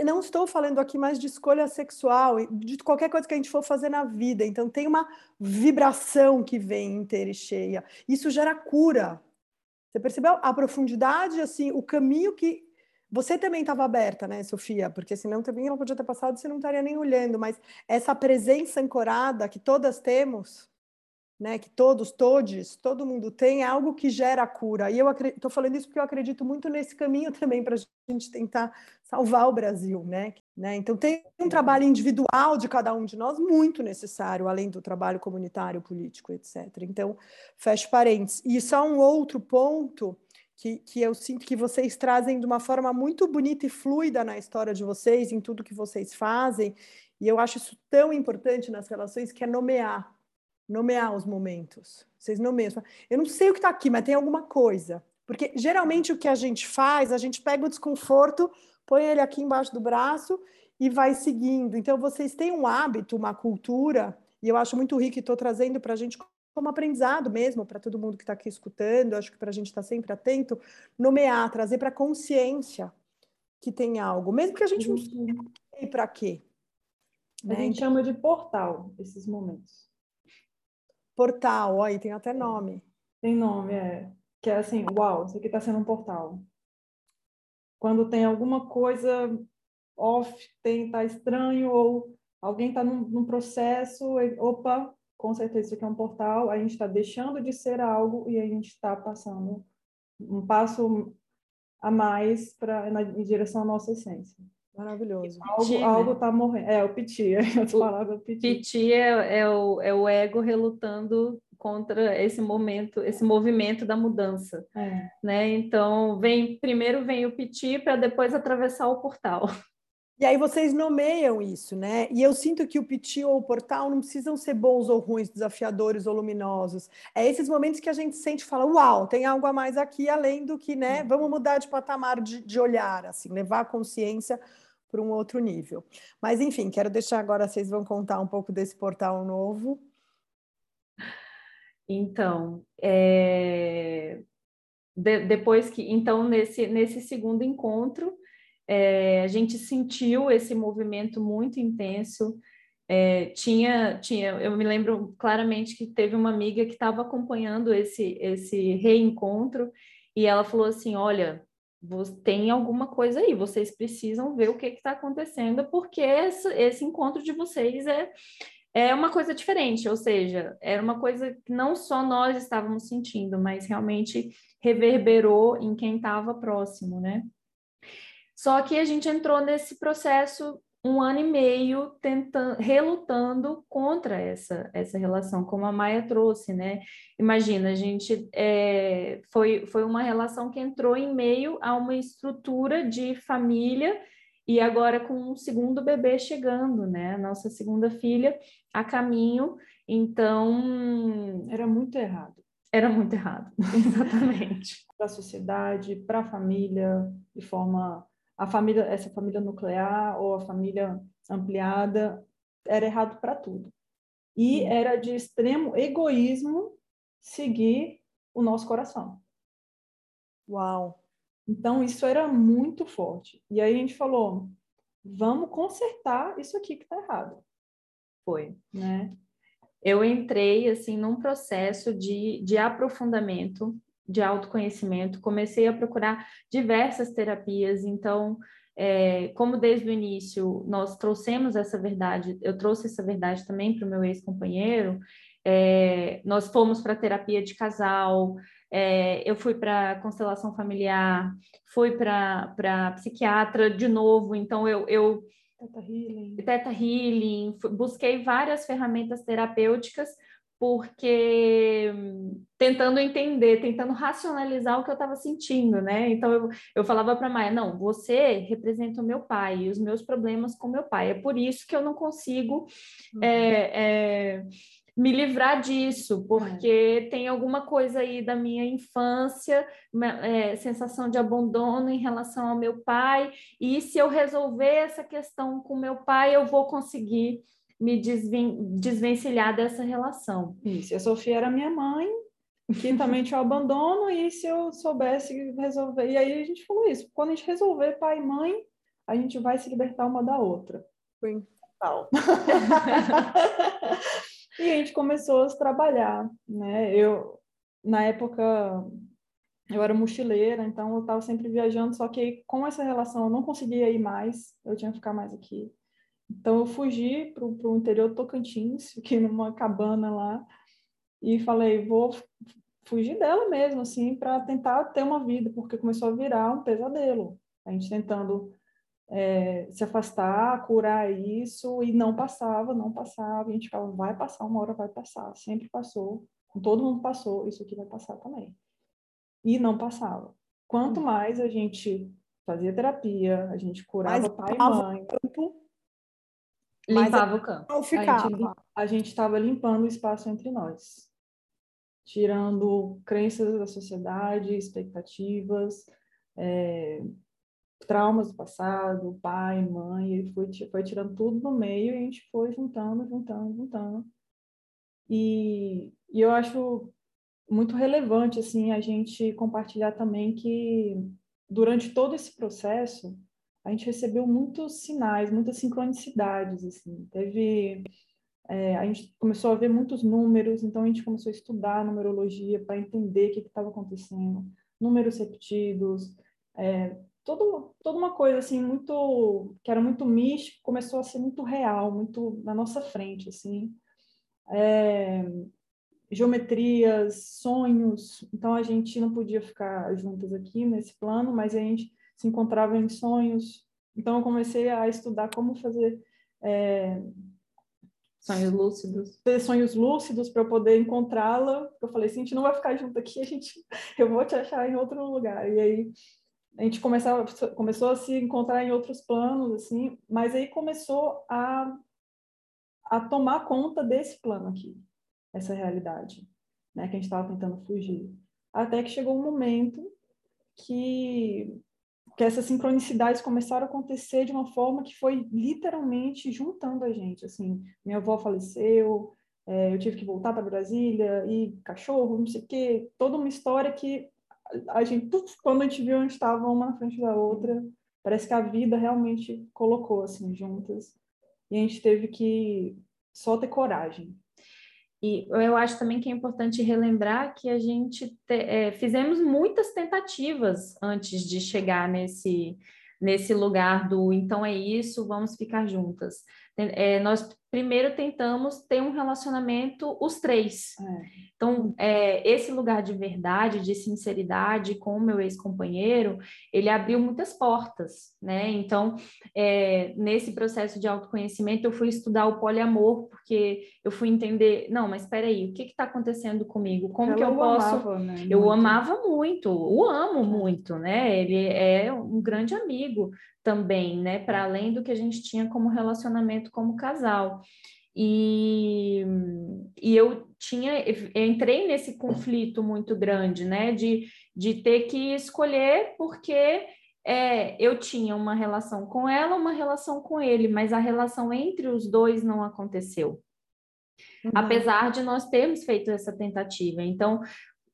não estou falando aqui mais de escolha sexual, de qualquer coisa que a gente for fazer na vida. Então tem uma vibração que vem inteira e cheia. Isso gera cura, Você percebeu a profundidade, assim, o caminho que você também estava aberta, né, Sofia? Porque senão também ela podia ter passado, você não estaria nem olhando. Mas essa presença ancorada que todas temos, né, que todos, todos, todo mundo tem, é algo que gera cura. E eu estou falando isso porque eu acredito muito nesse caminho também para a gente tentar salvar o Brasil, né? né? Então tem um trabalho individual de cada um de nós muito necessário, além do trabalho comunitário, político, etc. Então, fecho parênteses. E só um outro ponto que, que eu sinto que vocês trazem de uma forma muito bonita e fluida na história de vocês, em tudo que vocês fazem, e eu acho isso tão importante nas relações, que é nomear, nomear os momentos. Vocês nomeiam. Eu não sei o que está aqui, mas tem alguma coisa. Porque geralmente o que a gente faz, a gente pega o desconforto, põe ele aqui embaixo do braço e vai seguindo. Então, vocês têm um hábito, uma cultura, e eu acho muito rico e estou trazendo para a gente como aprendizado mesmo para todo mundo que está aqui escutando, acho que para a gente estar tá sempre atento, nomear, trazer para consciência que tem algo, mesmo que a gente não saiba para quê. Né? A gente chama de portal esses momentos. Portal, aí tem até nome. Tem nome, é. Que é assim, uau, isso aqui está sendo um portal. Quando tem alguma coisa off, tem, tá estranho, ou alguém está num, num processo, opa, com certeza isso aqui é um portal, a gente está deixando de ser algo e a gente está passando um passo a mais para em direção à nossa essência. Maravilhoso. Algo, algo está morrendo. É, o piti, [laughs] a palavra piti. Piti é, é, o, é o ego relutando contra esse momento, esse movimento da mudança, é. né? Então, vem primeiro vem o piti para depois atravessar o portal. E aí vocês nomeiam isso, né? E eu sinto que o PT ou o portal não precisam ser bons ou ruins, desafiadores ou luminosos. É esses momentos que a gente sente e fala, uau, tem algo a mais aqui, além do que, né? Vamos mudar de patamar de, de olhar, assim, levar a consciência para um outro nível. Mas, enfim, quero deixar agora, vocês vão contar um pouco desse portal novo. Então, é... de, depois que, então, nesse, nesse segundo encontro, é, a gente sentiu esse movimento muito intenso. É, tinha, tinha, eu me lembro claramente que teve uma amiga que estava acompanhando esse, esse reencontro e ela falou assim: Olha, tem alguma coisa aí, vocês precisam ver o que está acontecendo, porque esse, esse encontro de vocês é, é uma coisa diferente, ou seja, era uma coisa que não só nós estávamos sentindo, mas realmente reverberou em quem estava próximo, né? Só que a gente entrou nesse processo um ano e meio tentando, relutando contra essa, essa relação, como a Maia trouxe, né? Imagina, a gente é, foi, foi uma relação que entrou em meio a uma estrutura de família e agora com um segundo bebê chegando, né? Nossa segunda filha a caminho, então era muito errado. Era muito errado, [laughs] exatamente. para a sociedade, para a família, de forma a família, essa família nuclear ou a família ampliada, era errado para tudo. E era de extremo egoísmo seguir o nosso coração. Uau! Então, isso era muito forte. E aí a gente falou, vamos consertar isso aqui que está errado. Foi, né? Eu entrei, assim, num processo de, de aprofundamento de autoconhecimento, comecei a procurar diversas terapias, então, é, como desde o início nós trouxemos essa verdade, eu trouxe essa verdade também para o meu ex-companheiro, é, nós fomos para terapia de casal, é, eu fui para constelação familiar, fui para psiquiatra de novo, então eu, eu Teta Healing, Teta Healing busquei várias ferramentas terapêuticas porque tentando entender, tentando racionalizar o que eu estava sentindo, né? Então eu, eu falava para a Maia, não, você representa o meu pai e os meus problemas com meu pai. É por isso que eu não consigo uhum. é, é, me livrar disso, porque é. tem alguma coisa aí da minha infância, é, sensação de abandono em relação ao meu pai, e se eu resolver essa questão com meu pai, eu vou conseguir me desven desvencilhar dessa relação. Isso, a Sofia era minha mãe, que também tinha o abandono, e se eu soubesse resolver. E aí a gente falou isso: quando a gente resolver pai e mãe, a gente vai se libertar uma da outra. Sim. Tal. [laughs] e a gente começou a trabalhar, né? Eu, na época, eu era mochileira, então eu estava sempre viajando, só que com essa relação eu não conseguia ir mais, eu tinha que ficar mais aqui. Então eu fugi para o interior do Tocantins, fiquei numa cabana lá e falei, vou fugir dela mesmo, assim, para tentar ter uma vida, porque começou a virar um pesadelo. A gente tentando é, se afastar, curar isso, e não passava, não passava. A gente ficava, vai passar, uma hora vai passar. Sempre passou, todo mundo passou, isso aqui vai passar também. E não passava. Quanto hum. mais a gente fazia terapia, a gente curava Mas, pai e mãe. Campo, limpava o campo. A gente estava limpando o espaço entre nós tirando crenças da sociedade, expectativas, é, traumas do passado, pai, mãe, ele foi, foi tirando tudo no meio e a gente foi juntando, juntando, juntando. E, e eu acho muito relevante assim a gente compartilhar também que durante todo esse processo a gente recebeu muitos sinais, muitas sincronicidades assim. Teve é, a gente começou a ver muitos números, então a gente começou a estudar numerologia para entender o que estava acontecendo, números repetidos, é, todo, toda uma coisa assim muito que era muito místico começou a ser muito real, muito na nossa frente assim, é, geometrias, sonhos. Então a gente não podia ficar juntas aqui nesse plano, mas a gente se encontrava em sonhos. Então eu comecei a estudar como fazer é, Sonhos lúcidos. Ter sonhos lúcidos para eu poder encontrá-la. Eu falei assim, a gente não vai ficar junto aqui, a gente, [laughs] eu vou te achar em outro lugar. E aí a gente começava, começou a se encontrar em outros planos, assim, mas aí começou a, a tomar conta desse plano aqui, essa realidade, né, que a gente estava tentando fugir. Até que chegou um momento que que essas sincronicidades começaram a acontecer de uma forma que foi literalmente juntando a gente. Assim, minha avó faleceu, é, eu tive que voltar para Brasília e cachorro, não sei o quê, toda uma história que a gente, quando a gente viu, a gente estava uma na frente da outra. Parece que a vida realmente colocou assim juntas e a gente teve que só ter coragem. E eu acho também que é importante relembrar que a gente te, é, fizemos muitas tentativas antes de chegar nesse, nesse lugar do então é isso, vamos ficar juntas. É, nós primeiro tentamos ter um relacionamento os três. É. Então, é, esse lugar de verdade, de sinceridade com o meu ex-companheiro, ele abriu muitas portas, né? Então, é, nesse processo de autoconhecimento, eu fui estudar o poliamor, porque eu fui entender, não, mas espera aí, o que está acontecendo comigo? Como Ela que eu posso... Amava, né? Eu muito. amava muito, o amo muito, né? Ele é um grande amigo também, né? Para além do que a gente tinha como relacionamento como casal. E, e eu tinha, eu entrei nesse conflito muito grande, né, de, de ter que escolher porque é, eu tinha uma relação com ela, uma relação com ele, mas a relação entre os dois não aconteceu. Uhum. Apesar de nós termos feito essa tentativa. Então,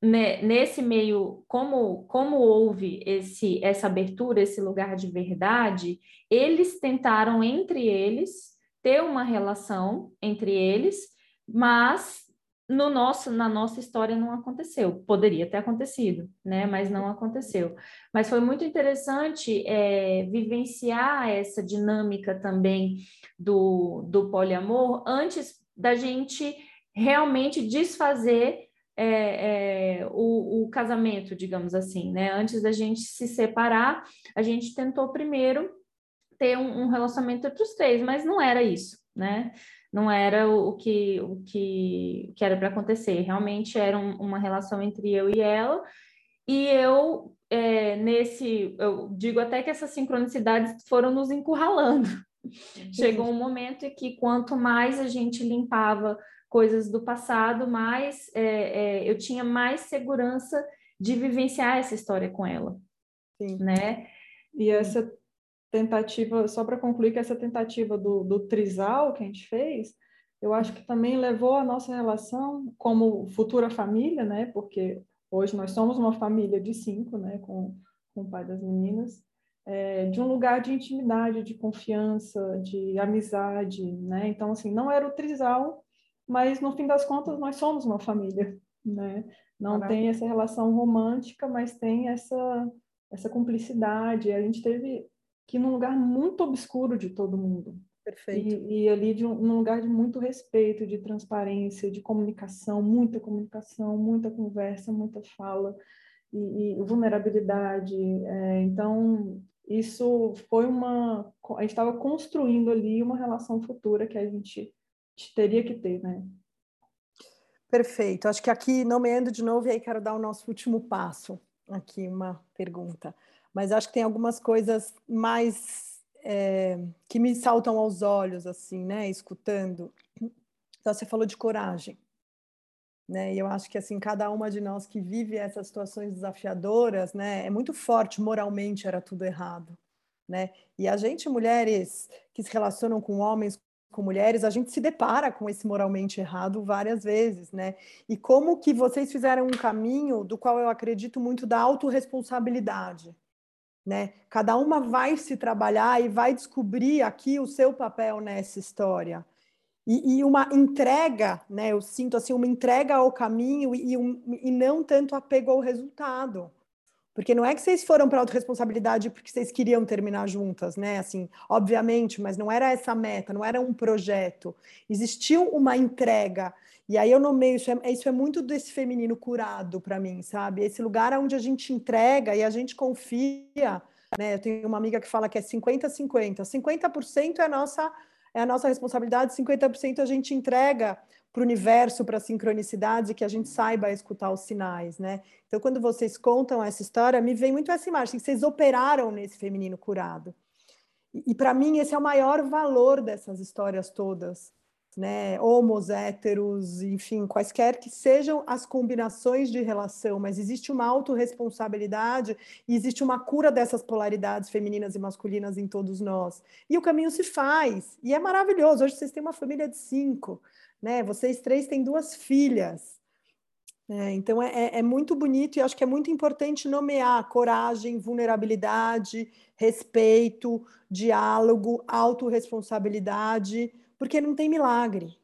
né, nesse meio, como, como houve esse, essa abertura, esse lugar de verdade, eles tentaram entre eles ter uma relação entre eles, mas no nosso, na nossa história não aconteceu. Poderia ter acontecido, né? Mas não aconteceu. Mas foi muito interessante é, vivenciar essa dinâmica também do, do poliamor antes da gente realmente desfazer é, é, o, o casamento, digamos assim, né? Antes da gente se separar, a gente tentou primeiro ter um, um relacionamento entre os três, mas não era isso, né? Não era o, o que, o que, que era para acontecer. Realmente era um, uma relação entre eu e ela. E eu, é, nesse, eu digo até que essas sincronicidades foram nos encurralando. [laughs] Chegou um momento em que quanto mais a gente limpava coisas do passado, mais é, é, eu tinha mais segurança de vivenciar essa história com ela, Sim. né? E essa tentativa, só para concluir que essa tentativa do, do trisal que a gente fez, eu acho que também levou a nossa relação como futura família, né? Porque hoje nós somos uma família de cinco, né? Com, com o pai das meninas, é, de um lugar de intimidade, de confiança, de amizade, né? Então, assim, não era o trisal, mas no fim das contas nós somos uma família, né? Não tem essa relação romântica, mas tem essa essa cumplicidade. A gente teve que num lugar muito obscuro de todo mundo. Perfeito. E, e ali de um, num lugar de muito respeito, de transparência, de comunicação, muita comunicação, muita conversa, muita fala e, e vulnerabilidade. É, então, isso foi uma. A gente estava construindo ali uma relação futura que a gente teria que ter, né? Perfeito. Acho que aqui, nomeando de novo, e aí quero dar o nosso último passo. Aqui, uma pergunta. Mas acho que tem algumas coisas mais é, que me saltam aos olhos, assim, né? Escutando. Então, você falou de coragem. Né? E eu acho que assim cada uma de nós que vive essas situações desafiadoras, né, é muito forte moralmente era tudo errado, né? E a gente mulheres que se relacionam com homens com mulheres, a gente se depara com esse moralmente errado várias vezes, né? E como que vocês fizeram um caminho do qual eu acredito muito da autorresponsabilidade, né? Cada uma vai se trabalhar e vai descobrir aqui o seu papel nessa história e, e, uma entrega, né? Eu sinto assim uma entrega ao caminho e, um, e não tanto apego ao resultado. Porque não é que vocês foram para autorresponsabilidade porque vocês queriam terminar juntas, né? Assim, obviamente, mas não era essa meta, não era um projeto. Existia uma entrega. E aí eu nomeio isso, é, isso é muito desse feminino curado para mim, sabe? Esse lugar onde a gente entrega e a gente confia. Né? Eu tenho uma amiga que fala que é 50-50. 50% é a nossa é a nossa responsabilidade, 50% a gente entrega para o universo, para sincronicidades e que a gente saiba escutar os sinais, né? Então, quando vocês contam essa história, me vem muito essa imagem, que vocês operaram nesse feminino curado. E, e para mim, esse é o maior valor dessas histórias todas, né? Homos, héteros, enfim, quaisquer que sejam as combinações de relação, mas existe uma autorresponsabilidade e existe uma cura dessas polaridades femininas e masculinas em todos nós. E o caminho se faz, e é maravilhoso. Hoje vocês têm uma família de cinco, né? Vocês três têm duas filhas. É, então é, é, é muito bonito e acho que é muito importante nomear coragem, vulnerabilidade, respeito, diálogo, autorresponsabilidade porque não tem milagre.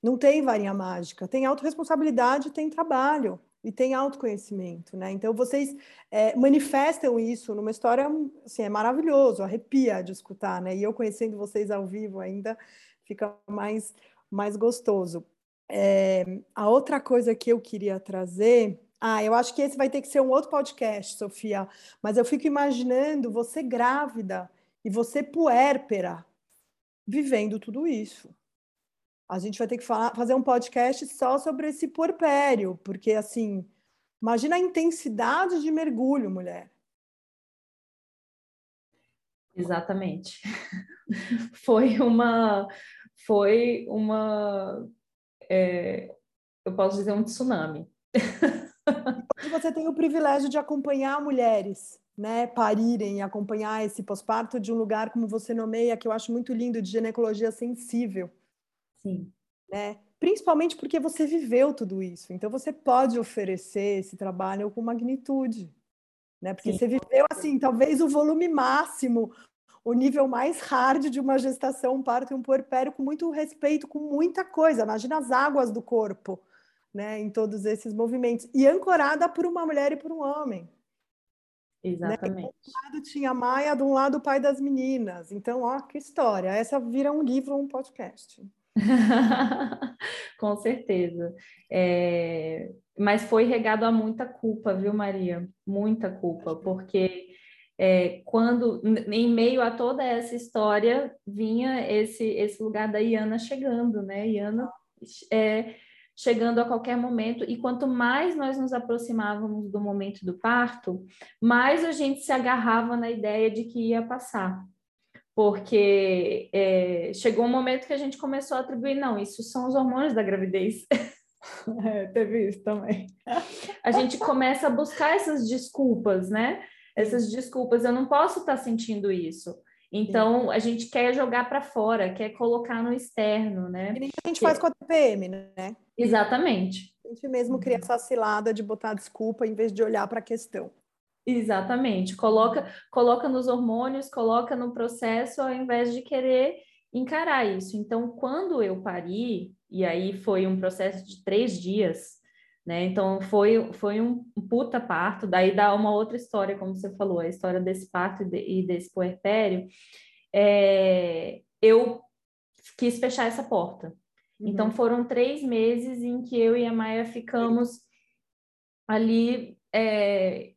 Não tem varinha mágica. Tem autorresponsabilidade, tem trabalho e tem autoconhecimento, né? Então vocês é, manifestam isso numa história, assim, é maravilhoso, arrepia de escutar, né? E eu conhecendo vocês ao vivo ainda fica mais mais gostoso. É, a outra coisa que eu queria trazer, ah, eu acho que esse vai ter que ser um outro podcast, Sofia, mas eu fico imaginando você grávida e você puérpera, vivendo tudo isso. A gente vai ter que falar, fazer um podcast só sobre esse porpério, porque assim, imagina a intensidade de mergulho, mulher. Exatamente. [laughs] foi uma, foi uma, é, eu posso dizer um tsunami. Você tem o privilégio de acompanhar mulheres né, parirem acompanhar esse pós-parto de um lugar como você nomeia, que eu acho muito lindo, de ginecologia sensível. Sim. Né? Principalmente porque você viveu tudo isso. Então você pode oferecer esse trabalho com magnitude, né? Porque Sim. você viveu assim, talvez o volume máximo, o nível mais hard de uma gestação, um parto e um puerpério com muito respeito, com muita coisa. Imagina as águas do corpo, né, em todos esses movimentos e ancorada por uma mulher e por um homem. Exatamente. Né? De um lado tinha a Maia, de um lado o pai das meninas. Então, ó, que história. Essa vira um livro ou um podcast. [laughs] Com certeza. É... Mas foi regado a muita culpa, viu, Maria? Muita culpa, porque é, quando, em meio a toda essa história, vinha esse, esse lugar da Iana chegando, né? Iana é, chegando a qualquer momento, e quanto mais nós nos aproximávamos do momento do parto, mais a gente se agarrava na ideia de que ia passar. Porque é, chegou um momento que a gente começou a atribuir, não, isso são os hormônios da gravidez. [laughs] É, teve isso também. A gente começa a buscar essas desculpas, né? Essas desculpas, eu não posso estar sentindo isso. Então, a gente quer jogar para fora, quer colocar no externo, né? E a gente faz com a TPM, né? Exatamente. A gente mesmo cria essa cilada de botar desculpa em vez de olhar para a questão. Exatamente. Coloca, coloca nos hormônios, coloca no processo, ao invés de querer encarar isso. Então, quando eu pari, e aí foi um processo de três dias, né? Então foi, foi um puta parto, daí dá uma outra história, como você falou, a história desse parto e, de, e desse puerpério. É, eu quis fechar essa porta. Uhum. Então foram três meses em que eu e a Maia ficamos ali é,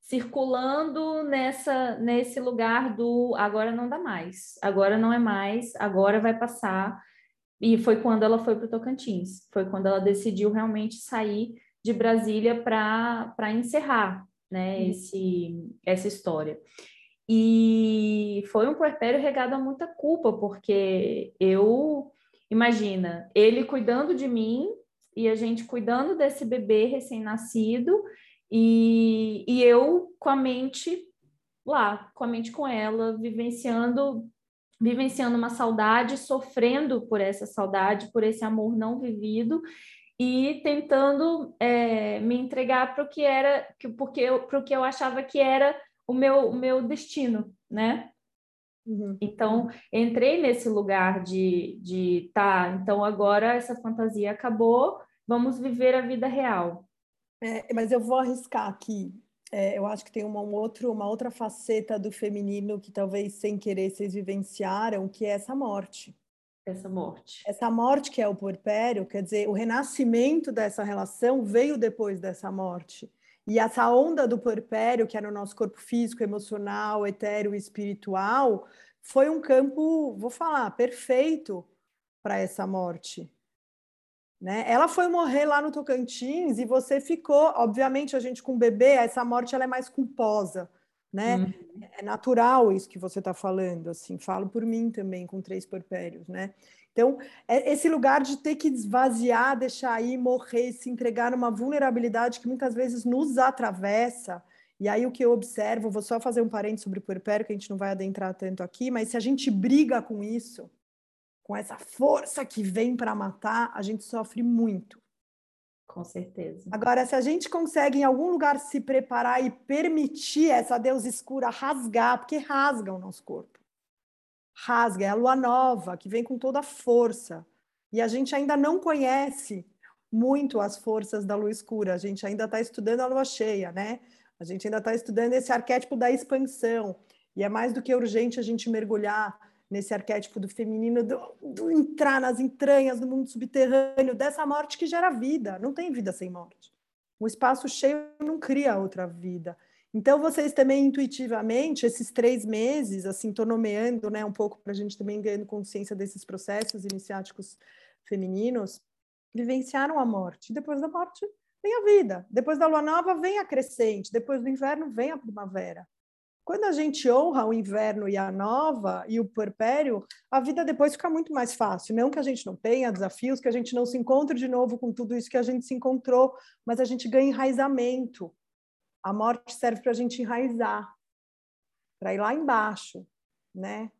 circulando nessa nesse lugar do agora não dá mais, agora não é mais, agora vai passar. E foi quando ela foi para o Tocantins, foi quando ela decidiu realmente sair de Brasília para encerrar né, uhum. esse, essa história. E foi um puerpério regado a muita culpa, porque eu, imagina, ele cuidando de mim e a gente cuidando desse bebê recém-nascido e, e eu com a mente lá, com a mente com ela, vivenciando vivenciando uma saudade, sofrendo por essa saudade, por esse amor não vivido e tentando é, me entregar para o que era, porque para o que eu achava que era o meu, o meu destino, né? Uhum. Então, entrei nesse lugar de, de tá, então agora essa fantasia acabou, vamos viver a vida real. É, mas eu vou arriscar aqui. É, eu acho que tem uma, um outro, uma outra faceta do feminino que talvez sem querer vocês vivenciaram, que é essa morte. Essa morte. Essa morte que é o puerpério, quer dizer, o renascimento dessa relação veio depois dessa morte. E essa onda do puerpério, que é no nosso corpo físico, emocional, etéreo e espiritual, foi um campo, vou falar, perfeito para essa morte. Né? Ela foi morrer lá no Tocantins e você ficou, obviamente, a gente com bebê, essa morte ela é mais culposa, né? Uhum. É natural isso que você está falando, assim, falo por mim também com três porpérios, né? Então, é esse lugar de ter que esvaziar, deixar aí, morrer, se entregar numa vulnerabilidade que muitas vezes nos atravessa. E aí o que eu observo, vou só fazer um parênteses sobre o puerpério, que a gente não vai adentrar tanto aqui, mas se a gente briga com isso, com essa força que vem para matar, a gente sofre muito. Com certeza. Agora, se a gente consegue em algum lugar se preparar e permitir essa deusa escura rasgar, porque rasga o nosso corpo. Rasga, é a lua nova que vem com toda a força. E a gente ainda não conhece muito as forças da lua escura, a gente ainda está estudando a lua cheia, né? A gente ainda está estudando esse arquétipo da expansão. E é mais do que urgente a gente mergulhar nesse arquétipo do feminino, do, do, entrar nas entranhas do mundo subterrâneo, dessa morte que gera vida. Não tem vida sem morte. Um espaço cheio não cria outra vida. Então, vocês também intuitivamente, esses três meses, assim, estou nomeando né, um pouco para a gente também ganhando consciência desses processos iniciáticos femininos, vivenciaram a morte. Depois da morte, vem a vida. Depois da lua nova, vem a crescente. Depois do inverno, vem a primavera. Quando a gente honra o inverno e a nova e o puerpério, a vida depois fica muito mais fácil. Não que a gente não tenha desafios, que a gente não se encontre de novo com tudo isso que a gente se encontrou, mas a gente ganha enraizamento. A morte serve para a gente enraizar, para ir lá embaixo, né?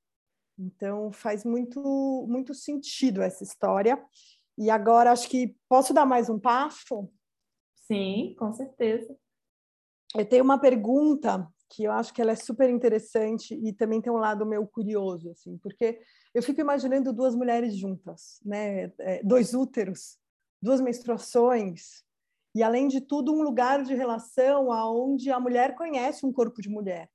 Então faz muito muito sentido essa história. E agora acho que posso dar mais um passo? Sim, com certeza. Eu tenho uma pergunta que eu acho que ela é super interessante e também tem um lado meio curioso, assim, porque eu fico imaginando duas mulheres juntas, né, é, dois úteros, duas menstruações e além de tudo um lugar de relação aonde a mulher conhece um corpo de mulher,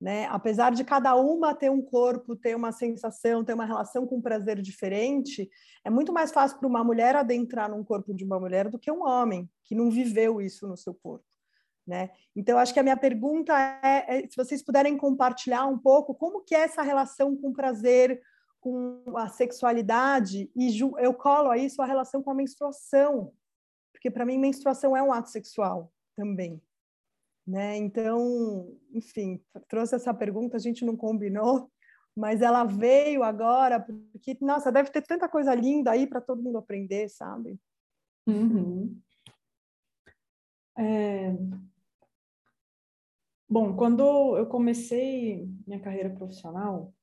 né? Apesar de cada uma ter um corpo, ter uma sensação, ter uma relação com um prazer diferente, é muito mais fácil para uma mulher adentrar num corpo de uma mulher do que um homem que não viveu isso no seu corpo. Né? Então, acho que a minha pergunta é, é, se vocês puderem compartilhar um pouco como que é essa relação com o prazer, com a sexualidade, e eu colo a isso a relação com a menstruação, porque para mim menstruação é um ato sexual também. Né? Então, enfim, trouxe essa pergunta, a gente não combinou, mas ela veio agora, porque, nossa, deve ter tanta coisa linda aí para todo mundo aprender, sabe? Uhum. É, Bom, quando eu comecei minha carreira profissional,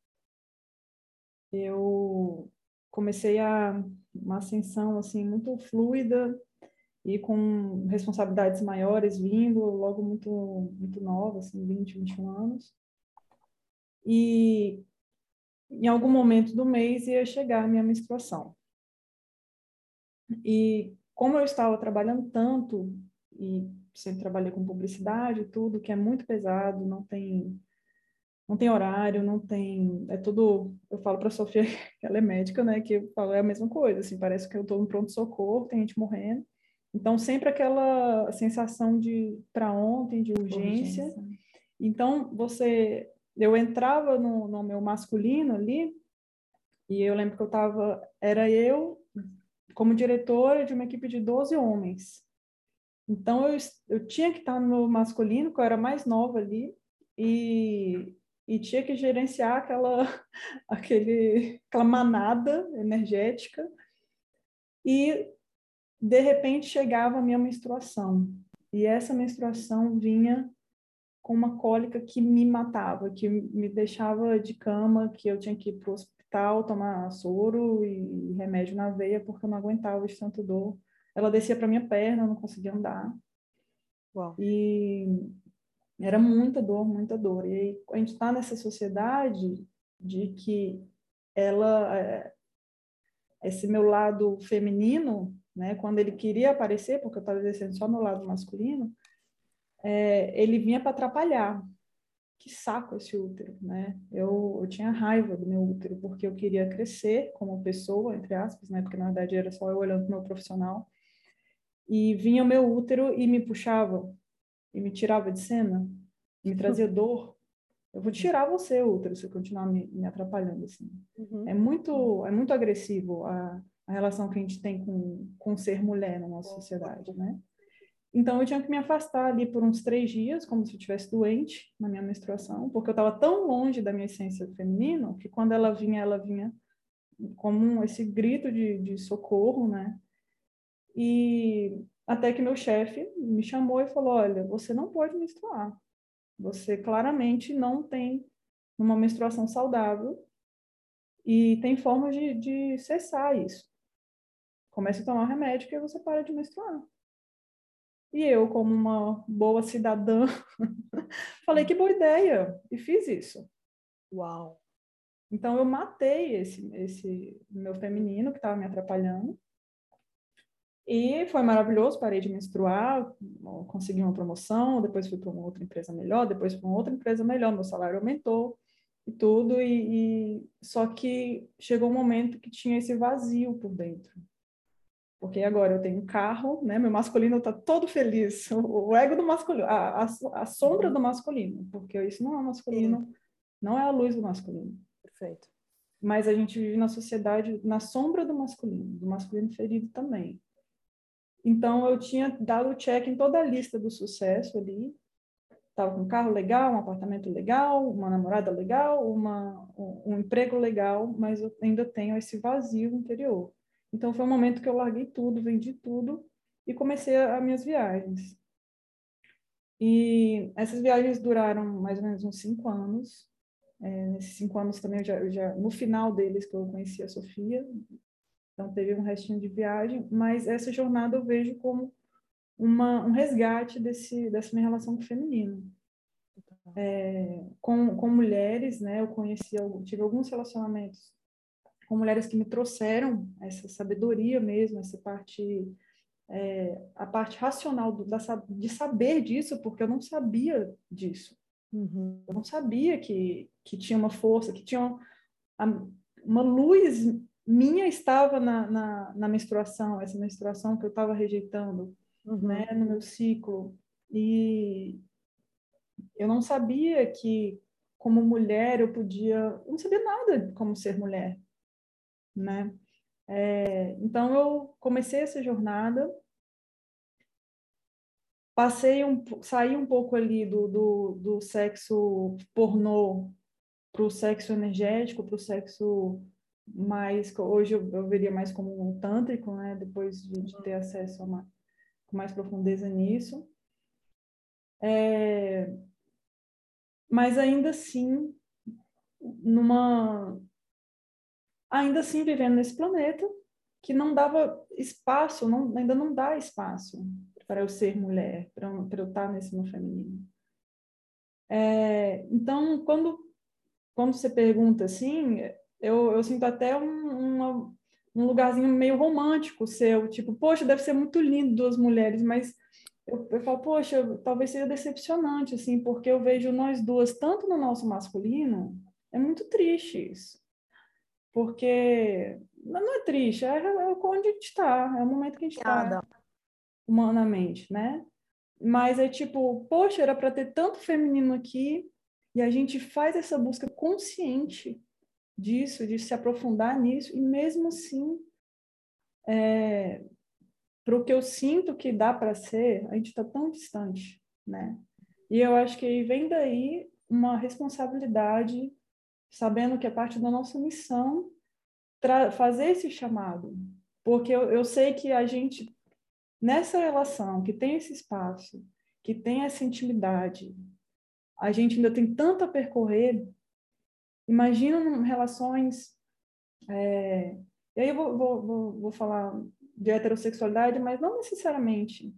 eu comecei a uma ascensão assim muito fluida e com responsabilidades maiores vindo logo muito muito nova, assim, 20, 21 anos. E em algum momento do mês ia chegar a minha menstruação. E como eu estava trabalhando tanto e sempre trabalhei com publicidade, tudo que é muito pesado, não tem não tem horário, não tem, é tudo, eu falo para a Sofia [laughs] que ela é médica, né, que eu falo é a mesma coisa, assim, parece que eu estou no pronto socorro, tem gente morrendo. Então sempre aquela sensação de para ontem, de urgência. urgência. Então você eu entrava no, no meu masculino ali e eu lembro que eu estava era eu como diretora de uma equipe de 12 homens. Então, eu, eu tinha que estar no masculino, que eu era mais nova ali, e, e tinha que gerenciar aquela, [laughs] aquele, aquela manada energética. E, de repente, chegava a minha menstruação. E essa menstruação vinha com uma cólica que me matava, que me deixava de cama, que eu tinha que ir para o hospital tomar soro e remédio na veia, porque eu não aguentava de tanto dor ela descia para minha perna, eu não conseguia andar. Uau. E era muita dor, muita dor. E aí, a gente está nessa sociedade de que ela, é, esse meu lado feminino, né, quando ele queria aparecer, porque eu estava exercendo só meu lado masculino, é, ele vinha para atrapalhar. Que saco esse útero, né? Eu, eu tinha raiva do meu útero, porque eu queria crescer como pessoa, entre aspas, né? Porque na verdade era só eu olhando para o meu profissional e vinha o meu útero e me puxava e me tirava de cena, me [laughs] trazia dor. Eu vou tirar você, útero, se continuar me, me atrapalhando assim. Uhum. É muito é muito agressivo a, a relação que a gente tem com com ser mulher na nossa sociedade, né? Então eu tinha que me afastar ali por uns três dias, como se eu estivesse doente na minha menstruação, porque eu estava tão longe da minha essência feminina que quando ela vinha, ela vinha como esse grito de, de socorro, né? E até que meu chefe me chamou e falou: Olha, você não pode menstruar. Você claramente não tem uma menstruação saudável e tem forma de, de cessar isso. Comece a tomar remédio que você para de menstruar. E eu, como uma boa cidadã, [laughs] falei que boa ideia e fiz isso. Uau! Então eu matei esse, esse meu feminino que estava me atrapalhando e foi maravilhoso, parei de menstruar, consegui uma promoção, depois fui para uma outra empresa melhor, depois para uma outra empresa melhor, meu salário aumentou e tudo, e, e, só que chegou um momento que tinha esse vazio por dentro. Porque agora eu tenho um carro, né? Meu masculino está todo feliz, [laughs] o, o ego do masculino, a, a, a, sombra do masculino, porque isso não é masculino, Sim. não é a luz do masculino. Perfeito. Mas a gente vive na sociedade na sombra do masculino, do masculino ferido também. Então, eu tinha dado check em toda a lista do sucesso ali. Estava com um carro legal, um apartamento legal, uma namorada legal, uma, um, um emprego legal, mas eu ainda tenho esse vazio interior. Então, foi um momento que eu larguei tudo, vendi tudo e comecei as minhas viagens. E essas viagens duraram mais ou menos uns cinco anos. É, nesses cinco anos também, eu já, eu já, no final deles, que eu conheci a Sofia, então teve um restinho de viagem, mas essa jornada eu vejo como uma, um resgate desse, dessa minha relação com o feminino. É, com, com mulheres, né, eu conheci, tive alguns relacionamentos com mulheres que me trouxeram essa sabedoria mesmo, essa parte, é, a parte racional do, da, de saber disso, porque eu não sabia disso. Uhum. Eu não sabia que, que tinha uma força, que tinha uma, uma luz minha estava na, na, na menstruação, essa menstruação que eu estava rejeitando, uhum. né, no meu ciclo. E eu não sabia que, como mulher, eu podia. Eu não sabia nada como ser mulher, né? É, então, eu comecei essa jornada, passei um, saí um pouco ali do, do, do sexo pornô para o sexo energético, para o sexo mais hoje eu, eu veria mais como um tântrico, né? Depois de, de ter acesso a uma, com mais profundeza nisso. É, mas ainda assim, numa ainda assim vivendo nesse planeta que não dava espaço, não, ainda não dá espaço para eu ser mulher, para eu, para eu estar nesse meu feminino. É, então, quando quando você pergunta assim, eu, eu sinto até um, uma, um lugarzinho meio romântico seu, tipo, poxa, deve ser muito lindo duas mulheres, mas eu, eu falo, poxa, talvez seja decepcionante, assim, porque eu vejo nós duas, tanto no nosso masculino, é muito triste isso. Porque não é triste, é, é onde a gente está, é o momento que a gente está humanamente, né? Mas é tipo, poxa, era para ter tanto feminino aqui, e a gente faz essa busca consciente disso, de se aprofundar nisso, e mesmo assim, é, para o que eu sinto que dá para ser, a gente está tão distante, né? E eu acho que vem daí uma responsabilidade, sabendo que é parte da nossa missão fazer esse chamado, porque eu, eu sei que a gente nessa relação que tem esse espaço, que tem essa intimidade, a gente ainda tem tanto a percorrer Imagina relações. É, e aí eu vou, vou, vou, vou falar de heterossexualidade, mas não necessariamente,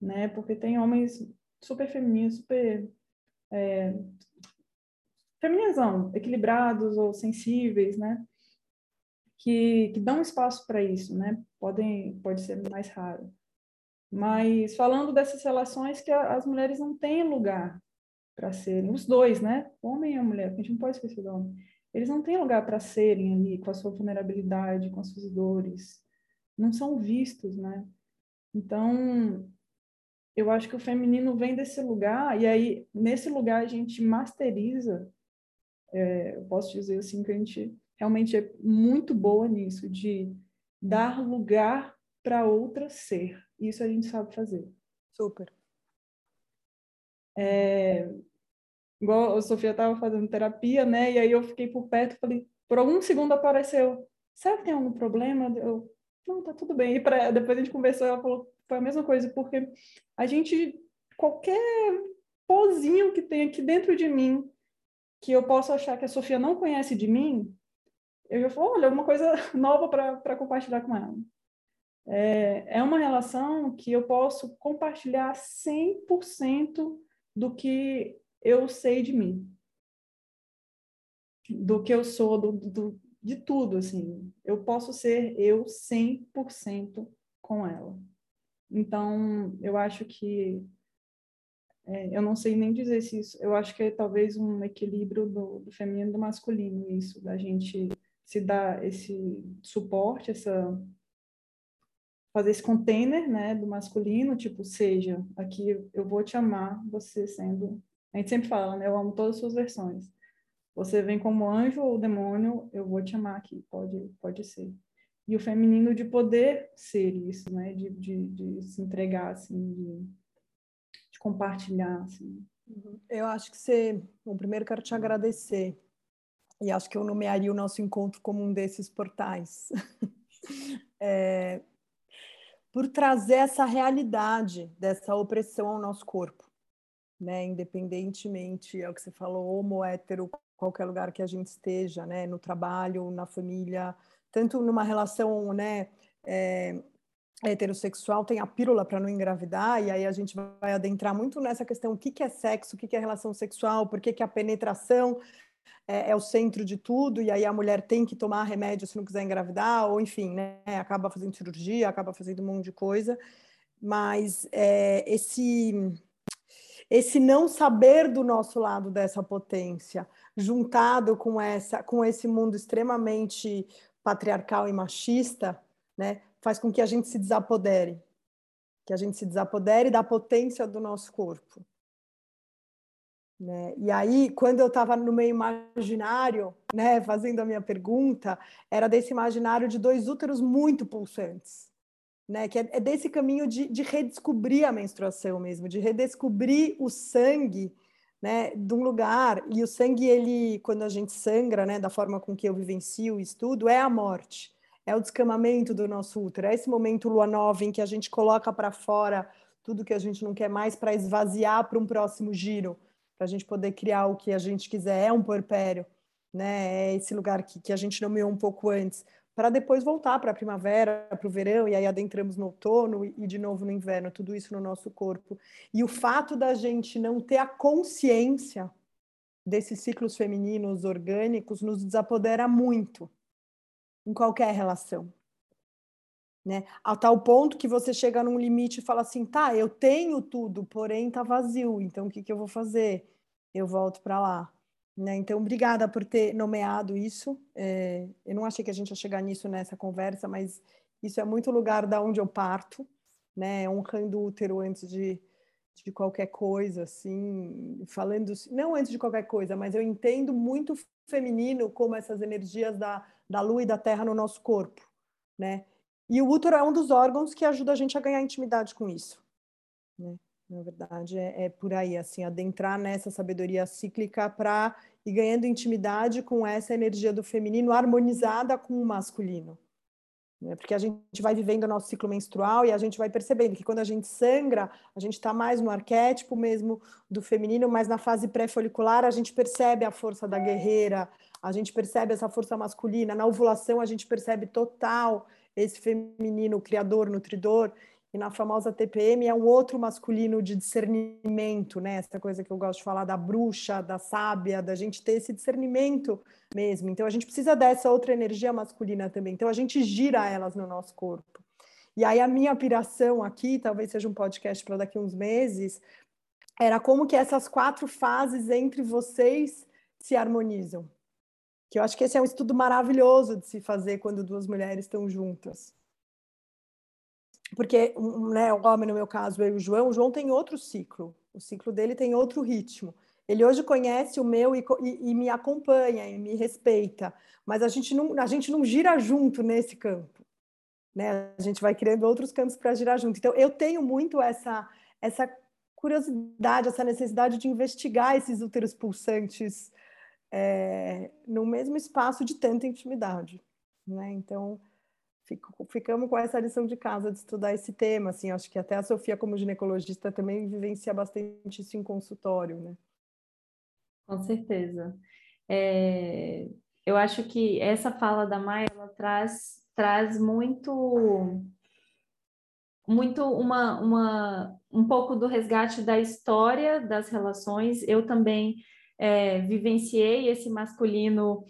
né? Porque tem homens super femininos, super é, feminizão, equilibrados ou sensíveis, né? Que, que dão espaço para isso, né? Podem, pode ser mais raro. Mas falando dessas relações que as mulheres não têm lugar, para serem, os dois, né? O homem e a mulher, a gente não pode esquecer do homem. Eles não têm lugar para serem ali com a sua vulnerabilidade, com as suas dores. Não são vistos, né? Então, eu acho que o feminino vem desse lugar, e aí, nesse lugar, a gente masteriza. É, eu posso dizer assim que a gente realmente é muito boa nisso, de dar lugar para outra ser. Isso a gente sabe fazer. Super. É, igual a Sofia estava fazendo terapia, né? E aí eu fiquei por perto, falei, por algum segundo apareceu, será que tem algum problema? Eu, não, tá tudo bem. E pra, depois a gente conversou, ela falou, foi a mesma coisa, porque a gente, qualquer pozinho que tem aqui dentro de mim, que eu posso achar que a Sofia não conhece de mim, eu já falo, olha, alguma coisa [laughs] nova para compartilhar com ela. É, é uma relação que eu posso compartilhar 100% do que eu sei de mim, do que eu sou, do, do, de tudo, assim. Eu posso ser eu 100% com ela. Então, eu acho que é, eu não sei nem dizer se isso, eu acho que é talvez um equilíbrio do, do feminino e do masculino, isso, da gente se dar esse suporte, essa fazer esse container, né, do masculino, tipo, seja, aqui eu vou te amar, você sendo, a gente sempre fala, né, eu amo todas as suas versões. Você vem como anjo ou demônio, eu vou te amar aqui, pode, pode ser. E o feminino de poder ser isso, né, de, de, de se entregar, assim, de, de compartilhar, assim. Uhum. Eu acho que você, bom, primeiro quero te agradecer, e acho que eu nomearia o nosso encontro como um desses portais. [laughs] é, por trazer essa realidade dessa opressão ao nosso corpo, né? Independentemente, é o que você falou, homo, hétero, qualquer lugar que a gente esteja, né? No trabalho, na família, tanto numa relação, né? É, heterossexual tem a pílula para não engravidar, e aí a gente vai adentrar muito nessa questão: o que, que é sexo, o que, que é relação sexual, por que, que a penetração é, é, o centro de tudo, e aí a mulher tem que tomar remédio se não quiser engravidar, ou enfim, né, acaba fazendo cirurgia, acaba fazendo um monte de coisa. Mas é, esse, esse não saber do nosso lado dessa potência, juntado com, essa, com esse mundo extremamente patriarcal e machista, né, faz com que a gente se desapodere, que a gente se desapodere da potência do nosso corpo. Né? E aí, quando eu estava no meio imaginário, né, fazendo a minha pergunta, era desse imaginário de dois úteros muito pulsantes, né? que é, é desse caminho de, de redescobrir a menstruação mesmo, de redescobrir o sangue né, de um lugar. E o sangue, ele, quando a gente sangra, né, da forma com que eu vivencio e estudo, é a morte, é o descamamento do nosso útero, é esse momento lua nova em que a gente coloca para fora tudo que a gente não quer mais para esvaziar para um próximo giro para a gente poder criar o que a gente quiser. É um puerpério, né? É esse lugar que, que a gente nomeou um pouco antes, para depois voltar para a primavera, para o verão, e aí adentramos no outono e, e de novo no inverno, tudo isso no nosso corpo. E o fato da gente não ter a consciência desses ciclos femininos orgânicos nos desapodera muito em qualquer relação. Né? A tal ponto que você chega num limite e fala assim, tá, eu tenho tudo, porém tá vazio, então o que, que eu vou fazer? Eu volto para lá. Né? Então, obrigada por ter nomeado isso. É, eu não achei que a gente ia chegar nisso nessa conversa, mas isso é muito lugar da onde eu parto, né? Honrando o útero antes de, de qualquer coisa, assim, falando, não antes de qualquer coisa, mas eu entendo muito feminino como essas energias da, da lua e da terra no nosso corpo, né? E o útero é um dos órgãos que ajuda a gente a ganhar intimidade com isso. Né? Na verdade, é, é, por aí, assim, adentrar nessa sabedoria cíclica para ir ganhando intimidade com essa energia do feminino harmonizada com o masculino. Né? Porque a gente vai vivendo o nosso ciclo menstrual e a gente vai percebendo que quando a gente sangra, a gente está mais no arquétipo mesmo do feminino, mas na fase pré-folicular a gente percebe a força da guerreira, a gente percebe essa força masculina. Na ovulação a gente percebe total esse feminino criador, nutridor, e na famosa TPM é um outro masculino de discernimento, né? Essa coisa que eu gosto de falar da bruxa, da sábia, da gente ter esse discernimento mesmo. Então a gente precisa dessa outra energia masculina também. Então a gente gira elas no nosso corpo. E aí a minha piração aqui, talvez seja um podcast para daqui uns meses, era como que essas quatro fases entre vocês se harmonizam que eu acho que esse é um estudo maravilhoso de se fazer quando duas mulheres estão juntas. Porque né, o homem, no meu caso, eu e o João, o João tem outro ciclo, o ciclo dele tem outro ritmo. Ele hoje conhece o meu e, e, e me acompanha e me respeita, mas a gente não, a gente não gira junto nesse campo. Né? A gente vai criando outros campos para girar junto. Então, eu tenho muito essa, essa curiosidade, essa necessidade de investigar esses úteros pulsantes é, no mesmo espaço de tanta intimidade, né? Então, fico, ficamos com essa lição de casa de estudar esse tema, assim, acho que até a Sofia como ginecologista também vivencia bastante isso em consultório, né? Com certeza. É, eu acho que essa fala da Maia, ela traz, traz muito muito uma, uma um pouco do resgate da história das relações. Eu também é, vivenciei esse masculino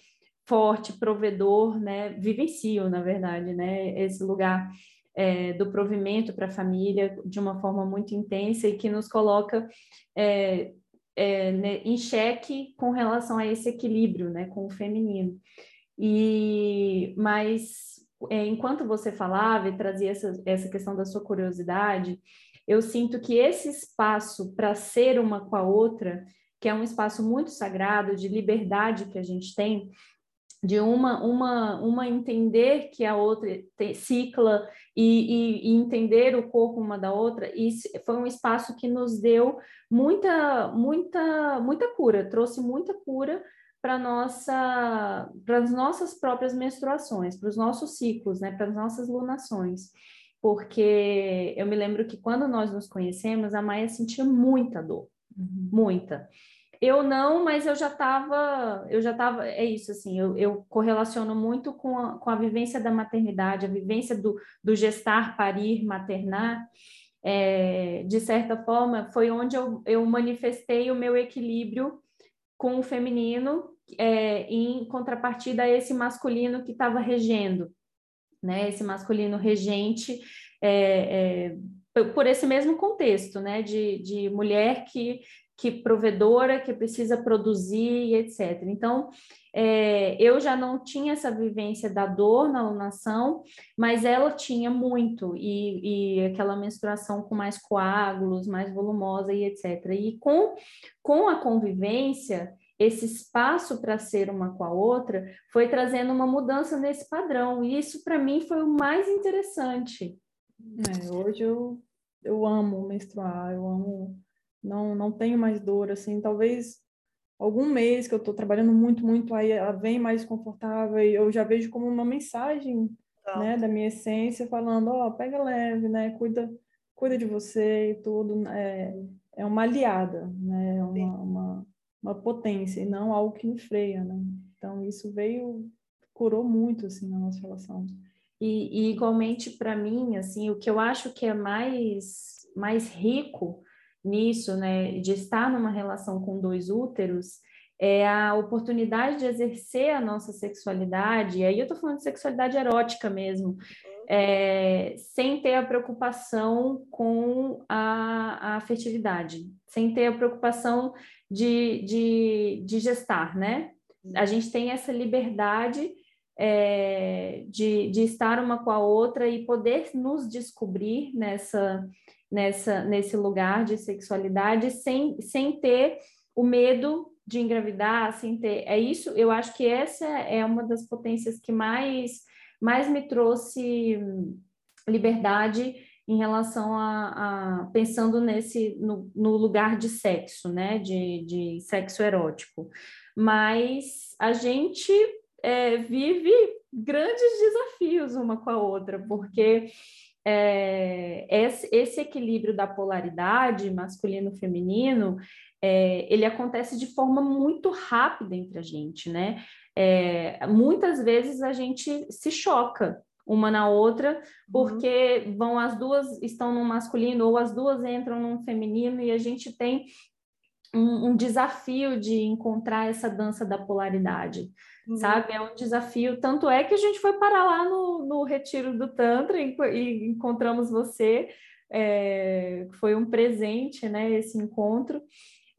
forte, provedor, né? Vivencio, na verdade, né? Esse lugar é, do provimento para a família de uma forma muito intensa e que nos coloca é, é, né, em xeque com relação a esse equilíbrio, né? Com o feminino. E mas é, enquanto você falava e trazia essa, essa questão da sua curiosidade, eu sinto que esse espaço para ser uma com a outra que é um espaço muito sagrado de liberdade que a gente tem, de uma uma uma entender que a outra cicla e, e, e, entender o corpo uma da outra. E foi um espaço que nos deu muita muita muita cura trouxe muita cura para nossa para as nossas próprias menstruações para os nossos ciclos né para as nossas lunações. Porque eu me lembro que quando nós nos conhecemos a Maia sentia muita dor Uhum. muita. Eu não, mas eu já estava, eu já estava, é isso, assim, eu, eu correlaciono muito com a, com a vivência da maternidade, a vivência do, do gestar, parir, maternar, é, de certa forma, foi onde eu, eu manifestei o meu equilíbrio com o feminino é, em contrapartida a esse masculino que estava regendo, né, esse masculino regente, é, é por esse mesmo contexto, né, de, de mulher que, que provedora, que precisa produzir, etc. Então, é, eu já não tinha essa vivência da dor na alunação, mas ela tinha muito, e, e aquela menstruação com mais coágulos, mais volumosa e etc. E com, com a convivência, esse espaço para ser uma com a outra foi trazendo uma mudança nesse padrão, e isso para mim foi o mais interessante. É, hoje eu eu amo menstruar, eu amo, não, não tenho mais dor, assim, talvez algum mês que eu estou trabalhando muito, muito, aí ela vem mais confortável e eu já vejo como uma mensagem, né, da minha essência, falando, ó, oh, pega leve, né, cuida, cuida de você e tudo, é, é uma aliada, né, uma, uma, uma potência e não algo que me freia, né, então isso veio, curou muito, assim, a nossa relação. E, e igualmente para mim, assim, o que eu acho que é mais, mais rico nisso, né, de estar numa relação com dois úteros, é a oportunidade de exercer a nossa sexualidade, e aí eu estou falando de sexualidade erótica mesmo, é, sem ter a preocupação com a, a afetividade, sem ter a preocupação de, de, de gestar, né? A gente tem essa liberdade é, de, de estar uma com a outra e poder nos descobrir nessa, nessa, nesse lugar de sexualidade sem, sem ter o medo de engravidar, sem ter. É isso, eu acho que essa é uma das potências que mais, mais me trouxe liberdade em relação a, a pensando nesse no, no, lugar de sexo, né, de, de sexo erótico. Mas a gente é, vive grandes desafios uma com a outra, porque é, esse, esse, equilíbrio da polaridade masculino-feminino é, ele acontece de forma muito rápida entre a gente, né? É, muitas vezes a gente se choca uma na outra, porque uhum. vão as duas estão no masculino ou as duas entram no feminino e a gente tem um, um desafio de encontrar essa dança da polaridade, uhum. sabe? É um desafio, tanto é que a gente foi parar lá no, no retiro do Tantra e, e encontramos você, é, foi um presente, né, esse encontro,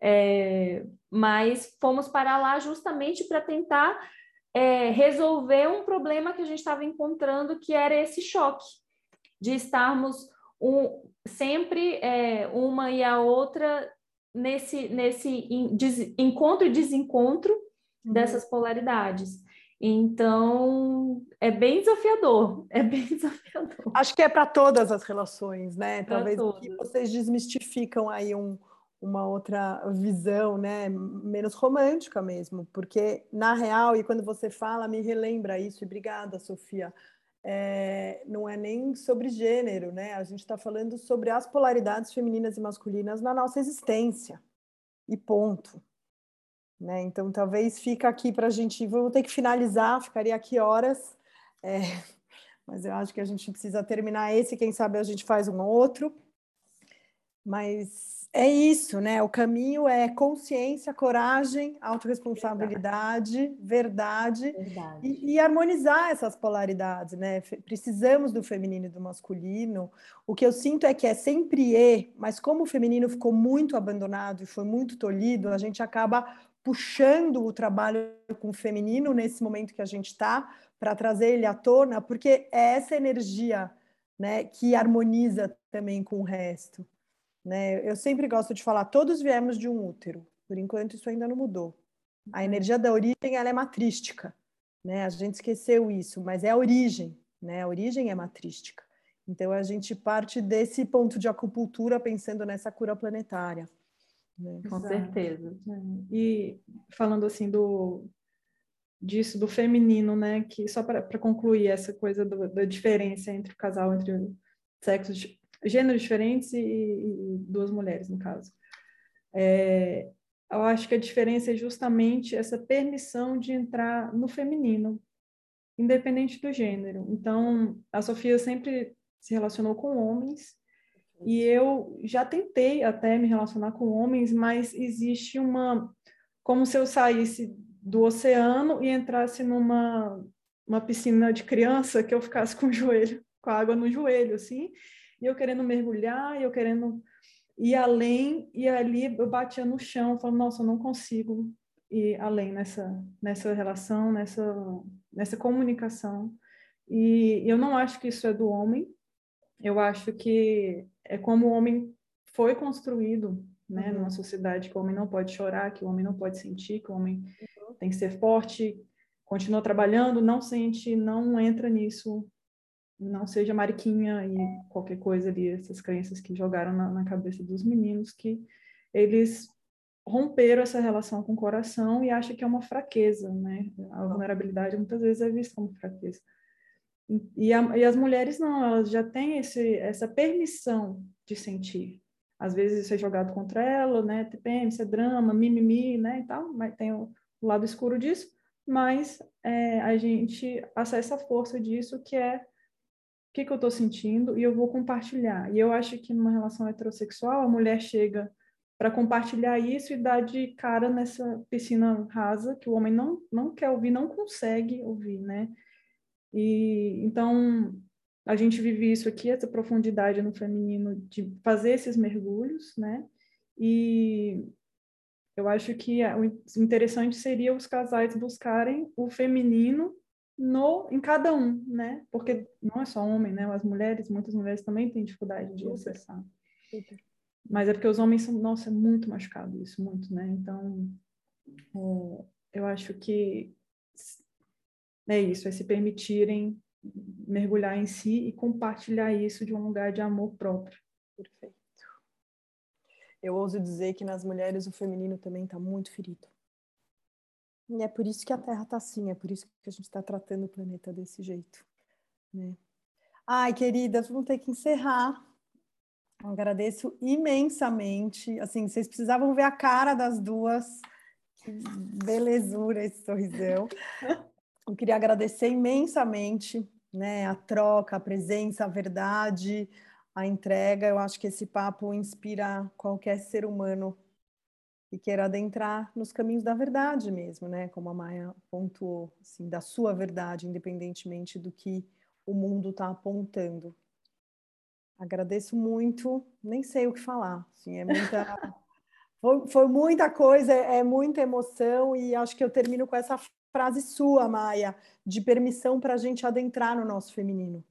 é, mas fomos para lá justamente para tentar é, resolver um problema que a gente estava encontrando, que era esse choque de estarmos um, sempre é, uma e a outra nesse, nesse encontro e desencontro uhum. dessas polaridades. Então, é bem desafiador, [laughs] é bem desafiador. Acho que é para todas as relações, né? Talvez que vocês desmistificam aí um, uma outra visão, né, menos romântica mesmo, porque na real e quando você fala me relembra isso. E obrigada, Sofia. É, não é nem sobre gênero, né? A gente está falando sobre as polaridades femininas e masculinas na nossa existência e ponto. Né? Então, talvez fica aqui para a gente. Vou ter que finalizar, ficaria aqui horas, é, [laughs] mas eu acho que a gente precisa terminar esse. Quem sabe a gente faz um outro. Mas é isso, né? O caminho é consciência, coragem, autorresponsabilidade, verdade, verdade. E, e, harmonizar essas polaridades, né? Precisamos do feminino e do masculino. O que eu sinto é que é sempre e, mas como o feminino ficou muito abandonado e foi muito tolhido, a gente acaba puxando o trabalho com o feminino nesse momento que a gente está para trazer ele à tona, porque é essa energia, né, que harmoniza também com o resto. Né? Eu sempre gosto de falar, todos viemos de um útero. Por enquanto, isso ainda não mudou. A uhum. energia da origem ela é matrística. Né? A gente esqueceu isso, mas é a origem. Né? A origem é matrística. Então, a gente parte desse ponto de acupuntura pensando nessa cura planetária. Né? Com certeza. É. E falando assim do disso do feminino, né? Que só para concluir essa coisa do, da diferença entre o casal entre sexos gêneros diferentes e, e, duas mulheres, no caso. É, eu acho que a diferença é justamente essa permissão de entrar no feminino, independente do gênero. Então, a Sofia sempre se relacionou com homens, e eu já tentei até me relacionar com homens, mas existe uma. como se eu saísse do oceano e entrasse numa uma piscina de criança que eu ficasse com o joelho, com a água no joelho, assim, e eu querendo mergulhar, e eu querendo ir além, e ali eu batia no chão, falando, nossa, eu não consigo ir além nessa, nessa relação, nessa, nessa comunicação. E eu não acho que isso é do homem, eu acho que é como o homem foi construído, né, uhum. numa sociedade que o homem não pode chorar, que o homem não pode sentir, que o homem uhum. tem que ser forte, continua trabalhando, não sente, não entra nisso, não seja mariquinha e qualquer coisa ali, essas crenças que jogaram na, na, cabeça dos meninos, que eles romperam essa relação com o coração e acham que é uma fraqueza, né? A vulnerabilidade muitas vezes é vista como fraqueza. E, a, e as mulheres não, elas já têm esse, essa permissão de sentir. Às vezes isso é jogado contra ela, né? TPM, isso é drama, mimimi, né? E tal, mas tem o, o lado escuro disso, mas é, a gente acessa a força disso, que é que, que eu estou sentindo e eu vou compartilhar. E eu acho que numa relação heterossexual, a mulher chega para compartilhar isso e dar de cara nessa piscina rasa que o homem não, não quer ouvir, não consegue ouvir, né? E então a gente vive isso aqui, essa profundidade no feminino, de fazer esses mergulhos, né? E eu acho que o interessante seria os casais buscarem o feminino no em cada um, né? Porque não é só homem, né? As mulheres, muitas mulheres também têm dificuldade de acessar. Mas é porque os homens são, nossa, é muito machucado isso, muito, né? Então, é, eu acho que é isso, é se permitirem mergulhar em si e compartilhar isso de um lugar de amor próprio. Perfeito. Eu ouso dizer que nas mulheres o feminino também está muito ferido. E é por isso que a Terra está assim, é por isso que a gente está tratando o planeta desse jeito. Né? Ai, queridas, vamos ter que encerrar. Agradeço imensamente. Assim, vocês precisavam ver a cara das duas. Que belezura esse sorrisão. Eu queria agradecer imensamente né, a troca, a presença, a verdade, a entrega. Eu acho que esse papo inspira qualquer ser humano que queira adentrar nos caminhos da verdade mesmo, né? Como a Maia pontuou, assim, da sua verdade, independentemente do que o mundo está apontando. Agradeço muito, nem sei o que falar, assim, é muita, [laughs] foi, foi muita coisa, é muita emoção e acho que eu termino com essa frase sua, Maia, de permissão para a gente adentrar no nosso feminino,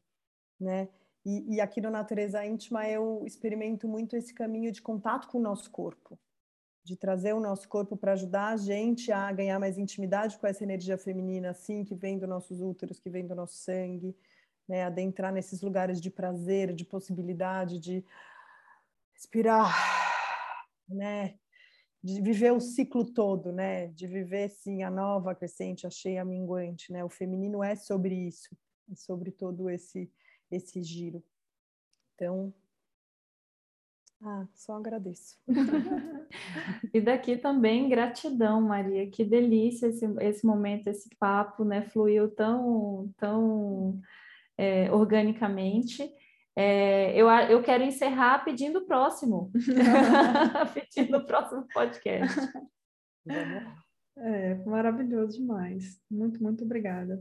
né? E, e, aqui no Natureza Íntima eu experimento muito esse caminho de contato com o nosso corpo, de trazer o nosso corpo para ajudar a gente a ganhar mais intimidade com essa energia feminina, assim, que vem dos nossos úteros, que vem do nosso sangue, né? Adentrar nesses lugares de prazer, de possibilidade, de respirar, né? de viver o ciclo todo, né? De viver sim a nova, a crescente, a cheia, a minguante, né? O feminino é sobre isso, é sobre todo esse esse giro. Então, ah, só agradeço. [laughs] e daqui também gratidão, Maria. Que delícia esse, esse momento, esse papo, né? Fluiu tão tão é, organicamente. É, eu, eu quero encerrar pedindo o próximo. [laughs] pedindo o próximo podcast. É, maravilhoso demais. Muito, muito obrigada.